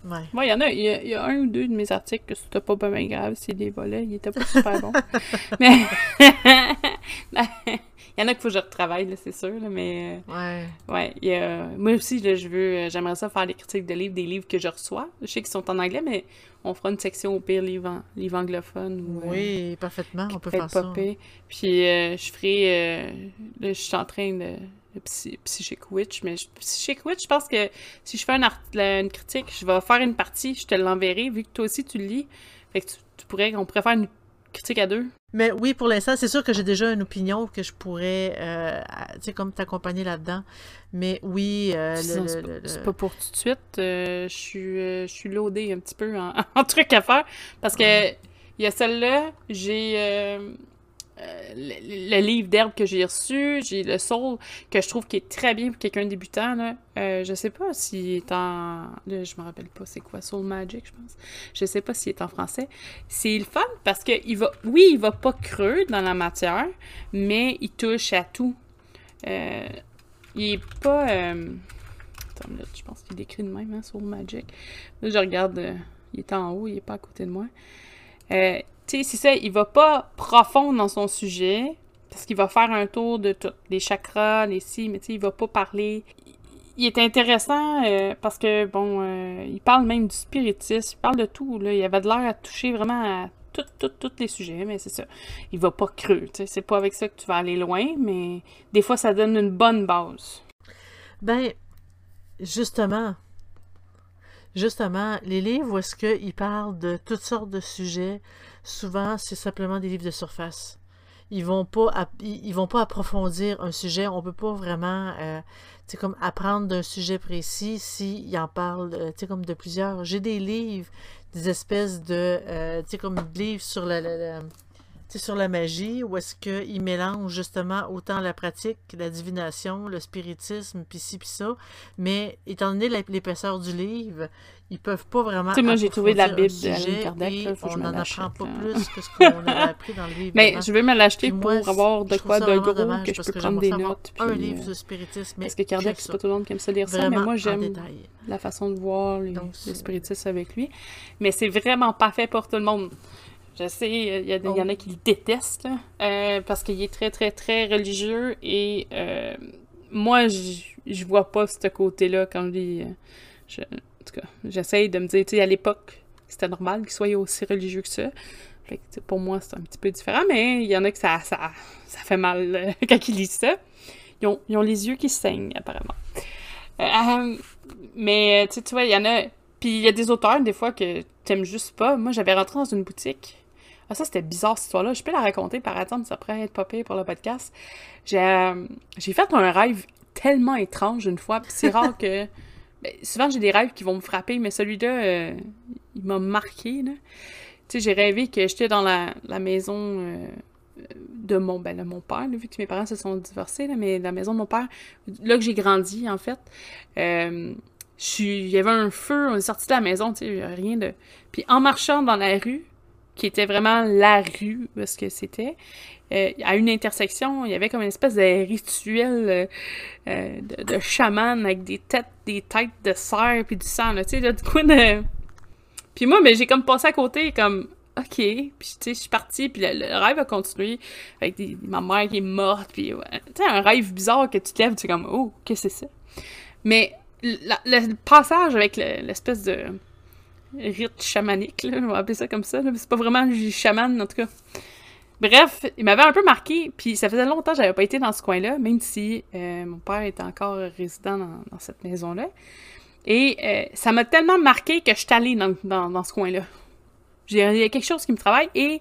Ouais. Moi, il y en a, il y a, il y a un ou deux de mes articles que c'était pas bien grave, c'est des volets, ils étaient pas super bons. mais, y en a qu'il faut que je retravaille, c'est sûr, là, mais, Ouais. euh, ouais, y a- moi aussi, là, je veux, euh, j'aimerais ça faire des critiques de livres, des livres que je reçois. Je sais qu'ils sont en anglais, mais on fera une section au pire livres, en- livres anglophones ou, euh, Oui, parfaitement, on peut faire ça. Puis euh, je ferai. euh, là, je suis en train de. de Psy- Psychic Witch, mais je- Psychic Witch, je pense que si je fais un art- la- une critique, je vais faire une partie, je te l'enverrai, vu que toi aussi tu le lis. Fait que tu, tu pourrais, on pourrait faire une critique à deux. Mais oui, pour l'instant, c'est sûr que j'ai déjà une opinion que je pourrais, euh, tu sais, comme t'accompagner là-dedans. Mais oui, euh, c'est le- pas, pour tout de suite. euh, je suis euh, je suis loadée un petit peu en, en trucs à faire. Parce que il y a celle-là, j'ai le, livre d'herbe que j'ai reçu, j'ai le Soul que je trouve qui est très bien pour quelqu'un débutant. Là. Euh, je sais pas s'il est en. Là, je me rappelle pas c'est quoi, Soul Magic, je pense. Je sais pas s'il est en français. C'est le fun parce que il va. Oui, il va pas creux dans la matière, mais il touche à tout. Euh, il est pas. euh, Attends minute, je pense qu'il décrit de même, hein, Soul Magic. Là, je regarde, euh, il est en haut, il est pas à côté de moi. Euh, tu c'est il va pas profond dans son sujet, parce qu'il va faire un tour de tout, les chakras, les si, mais tu sais, il va pas parler. Il est intéressant euh, parce que, bon, euh, il parle même du spiritisme, il parle de tout. Il avait de l'air à toucher vraiment à tout, tout, tous les sujets, mais c'est ça. Il va pas creux, tu sais. C'est pas avec ça que tu vas aller loin, mais des fois, ça donne une bonne base. Ben, justement, justement, les livres où est-ce qu'ils parlent de toutes sortes de sujets, souvent, c'est simplement des livres de surface. Ils vont pas, ils vont pas approfondir un sujet. On peut pas vraiment, euh, comme apprendre d'un sujet précis s'ils en parlent, euh, comme de plusieurs. J'ai des livres, des espèces de, euh, comme des livres sur la, sur la magie, où est-ce qu'ils mélangent justement autant la pratique, la divination, le spiritisme, puis ci, puis ça? Mais étant donné l'épaisseur du livre, ils peuvent pas vraiment. Tu sais, moi, j'ai trouvé la Bible un sujet Kardec, là, faut on n'en apprend pas plus que ce qu'on avait appris dans le livre. Mais je vais me l'acheter pour avoir de quoi de gros que je parce peux que prendre des notes. Un puis, livre euh, de spiritisme, Parce que Kardec, c'est pas tout le monde qui aime ça lire ça, mais moi, j'aime la façon de voir les, Donc, le spiritisme avec lui. Mais c'est vraiment pas fait pour tout le monde. Je sais, il y, y en a qui le détestent, là, euh, parce qu'il est très, très, très religieux et euh, moi, je vois pas ce côté-là quand je lis. euh, je- en tout cas, j'essaye de me dire, tu sais, à l'époque, c'était normal qu'il soit aussi religieux que ça. Fait que, pour moi, c'est un petit peu différent, mais il y en a que ça, ça, ça fait mal euh, quand ils lisent ça. Ils ont, ils ont les yeux qui saignent, apparemment. Euh, mais, tu vois, il y en a... Puis il y a des auteurs, des fois, que t'aimes juste pas. Moi, j'avais rentré dans une boutique. Ah, ça, c'était bizarre, cette histoire-là. Je peux la raconter par attendre, ça pourrait être pas pire pour le podcast. J'ai euh, j'ai fait un rêve tellement étrange une fois, c'est rare que... ben, souvent, j'ai des rêves qui vont me frapper, mais celui-là, euh, il m'a marqué, là. Tu sais, j'ai rêvé que j'étais dans la, la maison euh, de mon, ben, de mon père, là, vu que mes parents se sont divorcés, là, mais la maison de mon père, là que j'ai grandi, en fait. Euh, je suis- il y avait un feu, on est sorti de la maison, tu sais, rien de... Puis en marchant dans la rue, qui était vraiment la rue, est-ce que c'était, euh, à une intersection, il y avait comme une espèce de rituel euh, euh, de, chaman avec des têtes, des têtes de cerf puis du sang, tu sais, quoi de... Puis moi, ben, j'ai comme passé à côté, comme, OK, puis tu sais, je suis partie, puis le, le rêve a continué, avec des- ma mère qui est morte, puis tu sais, un rêve bizarre que tu te lèves, tu es comme, oh, qu'est-ce que c'est ça? Mais le passage avec le- l'espèce de rite chamanique, là, on va appeler ça comme ça, là, c'est pas vraiment chaman, en tout cas. Bref, il m'avait un peu marqué, puis ça faisait longtemps que j'avais pas été dans ce coin-là, même si euh, mon père était encore résident dans, cette maison-là. Et euh, ça m'a tellement marqué que je suis allée dans, ce coin-là. Il y a quelque chose qui me travaille et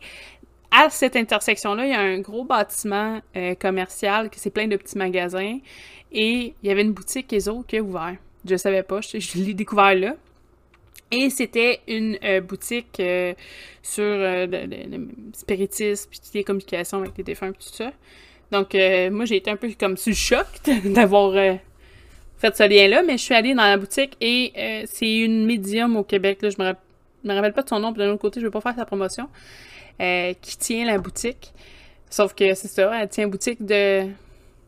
à cette intersection-là, il y a un gros bâtiment euh, commercial, c'est plein de petits magasins, et il y avait une boutique ESO qui a ouvert. Je savais pas, je l'ai découvert là. Et c'était une euh, boutique euh, sur le, le, spiritisme, puis les communications avec les défunts, tout ça. Donc, moi, j'ai été un peu comme sous le choc d'avoir fait ce lien-là, mais je suis allée dans la boutique et c'est une médium au Québec, là, je me, me rappelle pas de son nom, puis d'un autre côté, je vais pas faire sa promotion. Euh, qui tient la boutique. Sauf que c'est ça, elle tient boutique de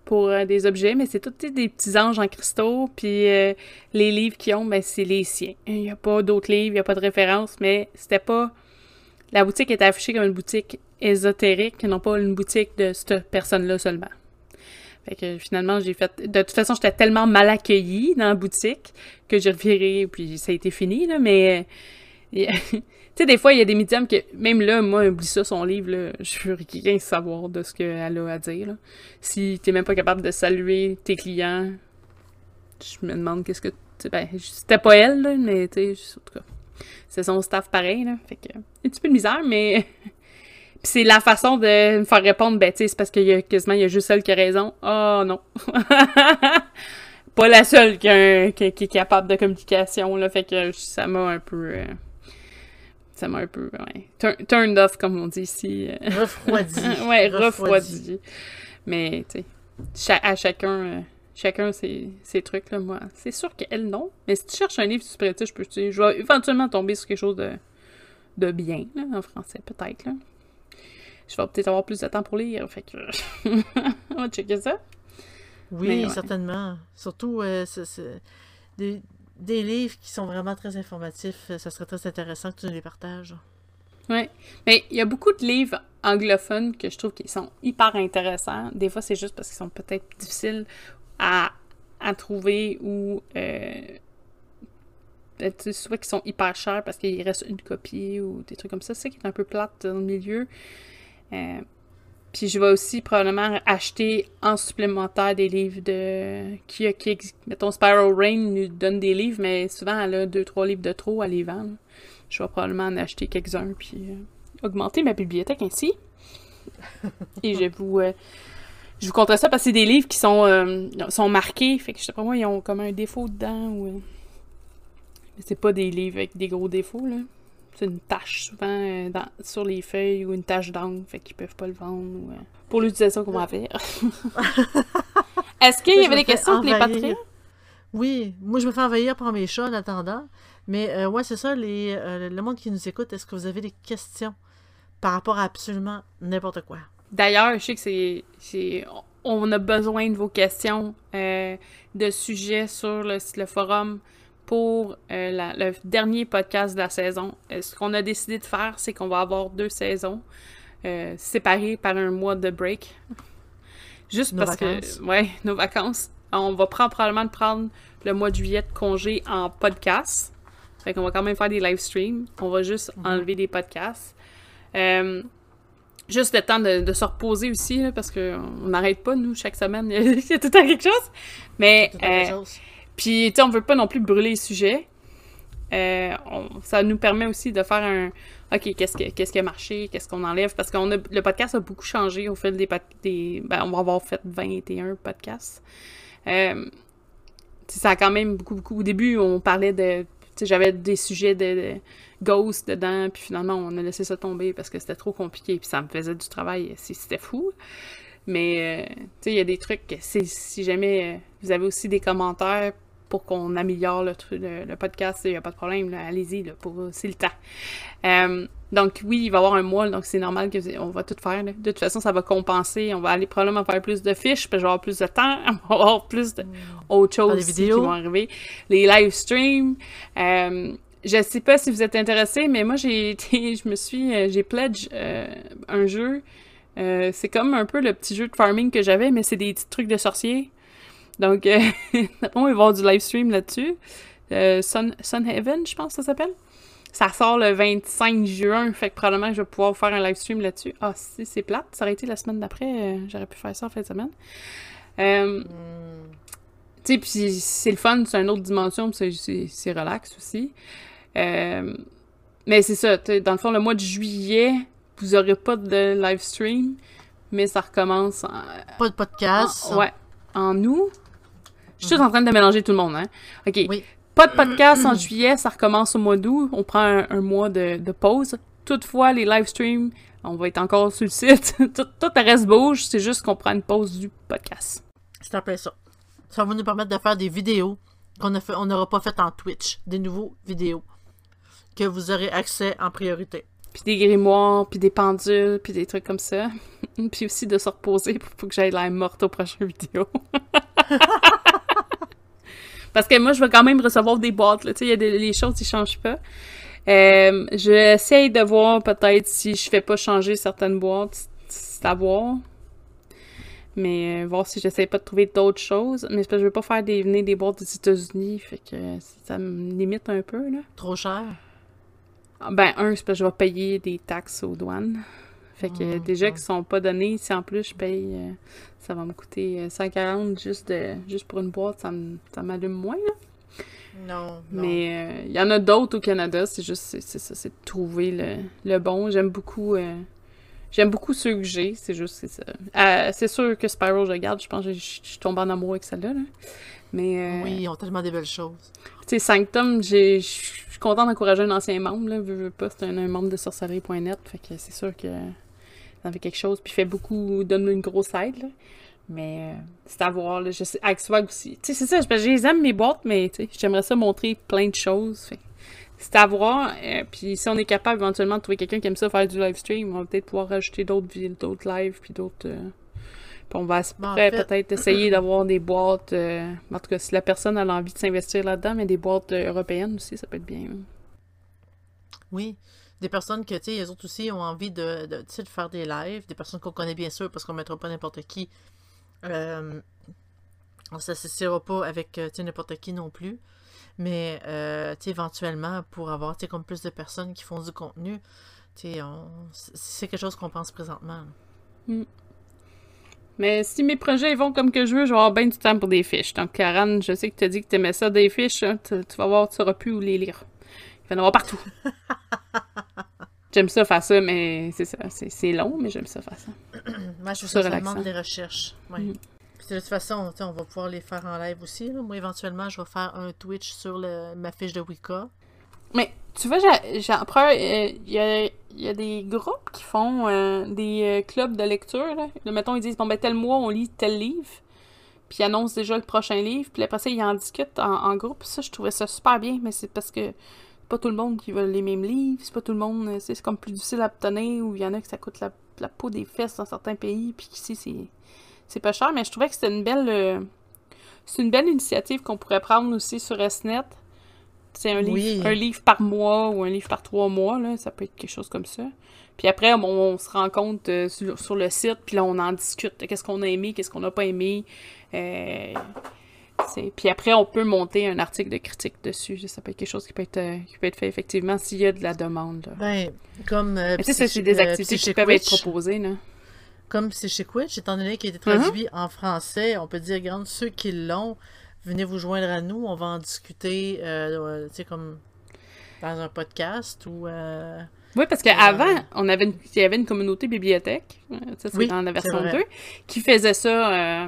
pour euh, des objets, mais c'est tous des petits anges en cristaux, puis euh, les livres qu'ils ont, ben c'est les siens. Il n'y a pas d'autres livres, il n'y a pas de référence, mais c'était pas... La boutique était affichée comme une boutique ésotérique, non pas une boutique de cette personne-là seulement. Fait que finalement, j'ai fait... De toute façon, j'étais tellement mal accueillie dans la boutique que j'ai reviré, puis ça a été fini, là, mais... Tu sais, des fois, il y a des médiums que, même là, moi, oublie ça, son livre, là, je veux rien savoir de ce qu'elle a à dire. Là. Si t'es même pas capable de saluer tes clients, je me demande qu'est-ce que. Ben, c'était pas elle, là, mais tu sais, en tout cas, c'est son staff pareil, là. Fait que, un petit peu de misère, mais. Puis c'est la façon de me faire répondre, ben, tu sais, c'est parce qu'il y a quasiment, il y a juste elle qui a raison. Oh non. pas la seule qui, qui, est capable de communication, là. Fait que ça m'a un peu. Euh, ça m'a un peu, ouais, turned off, comme on dit ici. Refroidi. ouais, refroidi. Mais, tu sais, à chacun, euh, chacun ses, ses, trucs, là, moi. C'est sûr qu'elle, non. Mais si tu cherches un livre spiritisme, je peux, tu sais, je vais éventuellement tomber sur quelque chose de, de bien, là, en français, peut-être, là. Je vais peut-être avoir plus de temps pour lire, fait que... on va checker ça. Oui, certainement. Surtout, euh, c'est des des livres qui sont vraiment très informatifs. Euh, ça serait très intéressant que tu les partages. Oui. Mais il y a beaucoup de livres anglophones que je trouve qui sont hyper intéressants. Des fois, c'est juste parce qu'ils sont peut-être difficiles à, à trouver ou euh, soit qu'ils sont hyper chers parce qu'il reste une copie ou des trucs comme ça. C'est qui est un peu plate dans le milieu. Euh, puis je vais aussi probablement acheter en supplémentaire des livres de. Qui, qui, mettons, Spiral Rain nous donne des livres, mais souvent elle a deux, trois livres de trop à les vendre. Je vais probablement en acheter quelques-uns, puis euh, augmenter ma bibliothèque ainsi. Et je vous. Euh, je vous compterai ça parce que c'est des livres qui sont, euh, sont marqués. Fait que je sais pas moi, ils ont comme un défaut dedans ou. Mais c'est pas des livres avec des gros défauts, là c'est une tache souvent euh, dans, sur les feuilles ou une tache d'encre, fait qu'ils peuvent pas le vendre. Ou, euh, pour l'utilisation qu'on va faire. Est-ce qu'il y avait des questions pour les Patreons? Oui, moi je me fais envahir par mes chats en attendant. Mais euh, ouais, c'est ça, les, le monde qui nous écoute, est-ce que vous avez des questions par rapport à absolument n'importe quoi? D'ailleurs, je sais que c'est. On a besoin de vos questions de sujets sur le, le forum pour euh, le dernier podcast de la saison. Euh, ce qu'on a décidé de faire, c'est qu'on va avoir deux saisons euh, séparées par un mois de break. Juste parce que, ouais, nos vacances. On va prendre, probablement prendre le mois de juillet de congé en podcast. Fait qu'on va quand même faire des live streams. On va juste mhm. enlever des podcasts. juste le temps de, se reposer aussi, parce qu'on n'arrête pas, nous, chaque semaine. Il y a tout le temps quelque chose. Mais. Puis, tu sais, on veut pas non plus brûler le sujet. Euh, ça nous permet aussi de faire un OK, qu'est-ce, qu'est-ce qui a marché, qu'est-ce qu'on enlève, parce que le podcast a beaucoup changé au fil des, ben, on va avoir fait 21 podcasts. Euh, ça a quand même beaucoup, beaucoup. Au début, on parlait de. J'avais des sujets de, de, ghost dedans, puis finalement, on a laissé ça tomber parce que c'était trop compliqué, puis ça me faisait du travail. C'était fou. Mais, euh, tu sais, il y a des trucs que si jamais vous avez aussi des commentaires pour qu'on améliore le, le, podcast, il n'y a pas de problème, allez-y, pour c'est le temps. Euh, donc oui, il va y avoir un mois, donc c'est normal qu'on va tout faire. De toute façon, ça va compenser. On va aller probablement faire plus de fiches, puis je vais avoir plus de temps, on va avoir plus d'autres choses qui vont arriver. Les live streams. Euh, je sais pas si vous êtes intéressés, mais moi j'ai été, je me suis, euh, j'ai pledge euh, un jeu. C'est comme un peu le petit jeu de farming que j'avais, mais c'est des petits trucs de sorciers. Donc, euh, on va voir du live stream là-dessus. Euh, Sun, Sunhaven, je pense que ça s'appelle. Ça sort le 25 juin, fait que probablement que je vais pouvoir faire un live stream là-dessus. Ah, si c'est plate, ça aurait été la semaine d'après, euh, j'aurais pu faire ça en fin de semaine. Euh, Tu sais, puis c'est le fun, c'est une autre dimension, c'est relax aussi. Euh, mais c'est ça, dans le fond, le mois de juillet, vous aurez pas de live stream, mais ça recommence en... Pas de podcast. ouais, en août. Je suis juste en train de mélanger tout le monde, hein. OK. Pas de podcast en juillet, ça recommence au mois d'août. On prend un, mois de, de, pause. Toutefois, les live streams, on va être encore sur le site. tout, reste bouge, c'est juste qu'on prend une pause du podcast. C'est un peu ça. Ça va nous permettre de faire des vidéos qu'on n'aura pas faites en Twitch. Des nouveaux vidéos que vous aurez accès en priorité. Puis des grimoires, puis des pendules, puis des trucs comme ça. puis aussi de se reposer pour que j'aille l'air morte aux prochaines vidéos. Parce que moi, je vais quand même recevoir des boîtes. Tu sais, il y a des les choses qui changent pas. Euh, J'essaye de voir peut-être si je fais pas changer certaines boîtes. C'est à voir. Mais euh, voir si j'essaie pas de trouver d'autres choses. Mais parce que je veux pas faire des, venir des boîtes des États-Unis. Fait que ça me limite un peu, là. Trop cher? Ben, un, c'est parce que je vais payer des taxes aux douanes. Fait que ah, déjà qu'ils sont pas donnés, si en plus je paye, euh, ça va me coûter 140 euh, juste, juste pour une boîte, ça m'allume moins, là. Non, Mais il y en a d'autres au Canada, c'est juste, c'est ça, c'est de trouver le, le bon. J'aime beaucoup J'aime beaucoup ceux que j'ai, c'est juste, c'est ça. Euh, c'est sûr que Spiral, je regarde, je pense que je suis tombée en amour avec celle-là. Mais. Euh, oui, ils ont tellement des belles choses. Tu sais, Sanctum, je suis contente d'encourager un ancien membre, là. Veux, pas, c'est un, membre de sorcellerie.net, fait que c'est sûr que ça avait quelque chose. Puis fait beaucoup, donne une grosse aide, là. Mais euh, c'est à voir, là. Je sais, avec Swag aussi. Tu sais, c'est ça, j'aime mes boîtes, mais tu sais, j'aimerais ça montrer plein de choses. Fait c'est à voir. Euh, puis si on est capable éventuellement de trouver quelqu'un qui aime ça faire du live stream, on va peut-être pouvoir rajouter d'autres d'autres lives puis d'autres. Euh, puis on va peut-être essayer d'avoir des boîtes. Euh, en tout cas, si la personne a envie de s'investir là-dedans, mais des boîtes européennes aussi, ça peut être bien. Oui. Des personnes que, tu sais, les autres aussi ont envie de, de, de, faire des lives, des personnes qu'on connaît bien sûr, parce qu'on ne mettra pas n'importe qui. on ne s'associera pas avec n'importe qui non plus. Mais euh, éventuellement, pour avoir comme plus de personnes qui font du contenu, c'est quelque chose qu'on pense présentement. Mais si mes projets vont comme que je veux, je vais avoir bien du temps pour des fiches. Donc, Karen, je sais que tu as dit que tu aimais ça, des fiches. Hein. Tu, vas voir, tu sauras plus où les lire. Il va y en avoir partout. j'aime ça faire ça, mais c'est ça. C'est long, mais j'aime ça faire ça. Moi, je fais seulement des recherches. Ouais. Hmm de toute façon, on va pouvoir les faire en live aussi. Moi, éventuellement, je vais faire un Twitch sur ma fiche de Wicca. Mais tu vois, j'apprends. Euh, il y, a, des groupes qui font euh, des euh, clubs de lecture. Là. mettons, ils disent bon, ben, tel mois, on lit tel livre. Puis ils annoncent déjà le prochain livre. Puis après ça, ils en discutent en, groupe. Ça, je trouvais ça super bien. Mais c'est parce que pas tout le monde qui veut les mêmes livres. C'est pas tout le monde. C'est comme plus difficile à obtenir. Ou il y en a que ça coûte la, peau des fesses dans certains pays. Puis ici, c'est c'est pas cher, mais je trouvais que c'était une belle. Euh, c'est une belle initiative qu'on pourrait prendre aussi sur SNET. C'est un, livre, un livre par mois ou un livre par trois mois, là, ça peut être quelque chose comme ça. Puis après, on, se rend compte euh, sur, le site, puis là, on en discute. Qu'est-ce qu'on a aimé, qu'est-ce qu'on n'a pas aimé. Euh, puis après, on peut monter un article de critique dessus. Ça peut être quelque chose qui peut être, qui peut être fait effectivement s'il y a de la demande. Ben, comme. tu sais, c'est des activités qui peuvent être proposées. Là comme c'est chez Quitch, étant donné qu'il a été traduit uh-huh. en français, on peut dire, regarde, ceux qui l'ont, venez vous joindre à nous, on va en discuter, euh, tu sais, comme dans un podcast ou... Euh, oui, parce qu'avant, on avait il y avait une communauté bibliothèque, euh, ça c'est dans la version 2, qui faisait ça,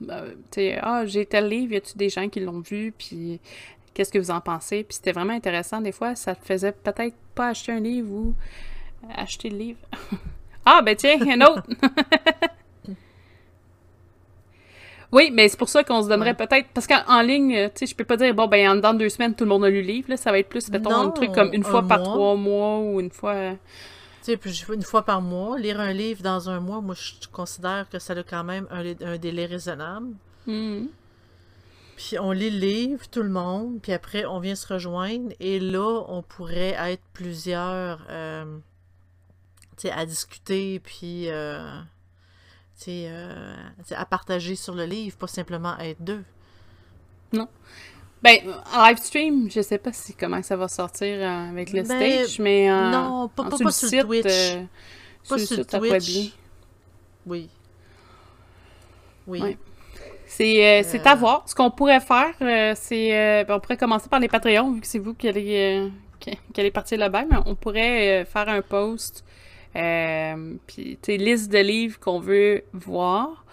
tu sais, ah, j'ai tel livre, y a-tu des gens qui l'ont vu, puis qu'est-ce que vous en pensez? Puis c'était vraiment intéressant, des fois, ça te faisait peut-être pas acheter un livre ou acheter le livre. Ah, ben tiens, un autre. oui, mais c'est pour ça qu'on se donnerait peut-être. Parce qu'en ligne, tu sais, je peux pas dire, bon, ben, dans deux semaines, tout le monde a lu le livre. Là, ça va être plus, mettons, un truc comme une fois par trois mois ou une fois. Tu sais, une fois par mois. Lire un livre dans un mois, moi, je considère que ça a quand même un, délai raisonnable. Hmm. Puis on lit le livre, tout le monde, puis après, on vient se rejoindre. Et là, on pourrait être plusieurs. Euh, à discuter, puis euh, euh à partager sur le livre, pas simplement être deux. Non. Ben, en live stream, je sais pas si comment ça va sortir euh, avec le ben, stage, mais non, pas, pas, sur, le Twitch. Euh, pas sur, Twitch. Oui. Oui. C'est euh, c'est à Euh. voir. Ce qu'on pourrait faire, euh, c'est... euh, ben, on pourrait commencer par les Patreons, vu que c'est vous qui allez, euh, qui, qui allez partir là-bas, mais on pourrait euh, faire un post, euh, puis, tu sais, liste de livres qu'on veut voir.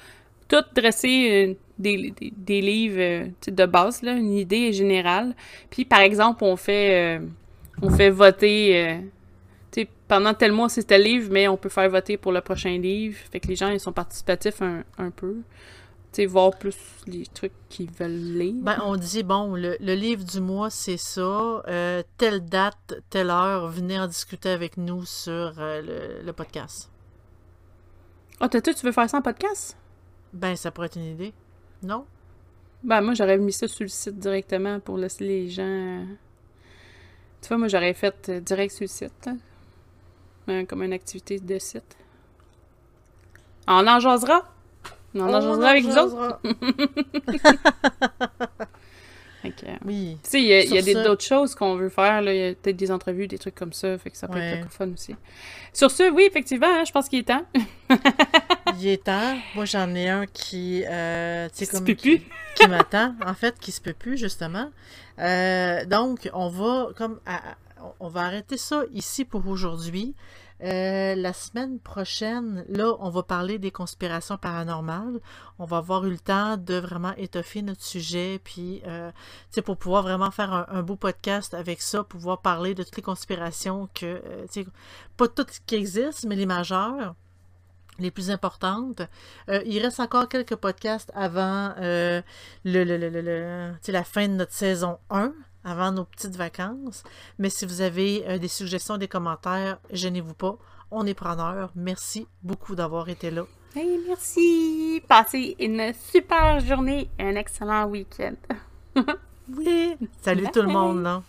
Tout dresser euh, des, des, livres euh, de base, là, une idée générale. Puis, par exemple, on fait, euh, on fait voter... pendant tel mois, c'est tel livre, mais on peut faire voter pour le prochain livre. Fait que les gens, ils sont participatifs un peu. Tu sais, voir plus les trucs qu'ils veulent lire. Ben, on dit, bon, le, le livre du mois, c'est ça. euh, telle date, telle heure, venez en discuter avec nous sur euh, le, le podcast. Ah, toi, toi, tu veux faire ça en podcast? Ben, ça pourrait être une idée. Non? Ben, moi, j'aurais mis ça sur le site directement pour laisser les gens. euh, Tu vois, moi, j'aurais fait direct sur le site. hein. Comme une activité de site. On en jasera! On en jasera avec vous autres! Euh, Oui. Tu sais, il y a, il y a Sur des- ce- d'autres choses qu'on veut faire, là. Il y a peut-être des entrevues, des trucs comme ça. Fait que ça peut Ouais. être le fun aussi. Sur ce, oui, effectivement, hein, je pense qu'il est temps. Il est temps. Moi, j'en ai un qui, euh, tu sais, Se comme peut qui, plus. qui m'attend, en fait, qui se peut plus, justement. Euh, donc, on va, comme, à- on va arrêter ça ici pour aujourd'hui. Euh, la semaine prochaine, là, on va parler des conspirations paranormales. On va avoir eu le temps de vraiment étoffer notre sujet, puis, euh, tu sais, pour pouvoir vraiment faire un, beau podcast avec ça, pouvoir parler de toutes les conspirations que, euh, tu sais, pas toutes qui existent, mais les majeures les plus importantes. Euh, il reste encore quelques podcasts avant euh, le, le- le- la fin de notre saison 1, avant nos petites vacances. Mais si vous avez euh, des suggestions, des commentaires, gênez-vous pas. On est preneurs. Merci beaucoup d'avoir été là. Hey, merci! Passez une super journée et un excellent week-end. Oui! Salut tout le monde, là.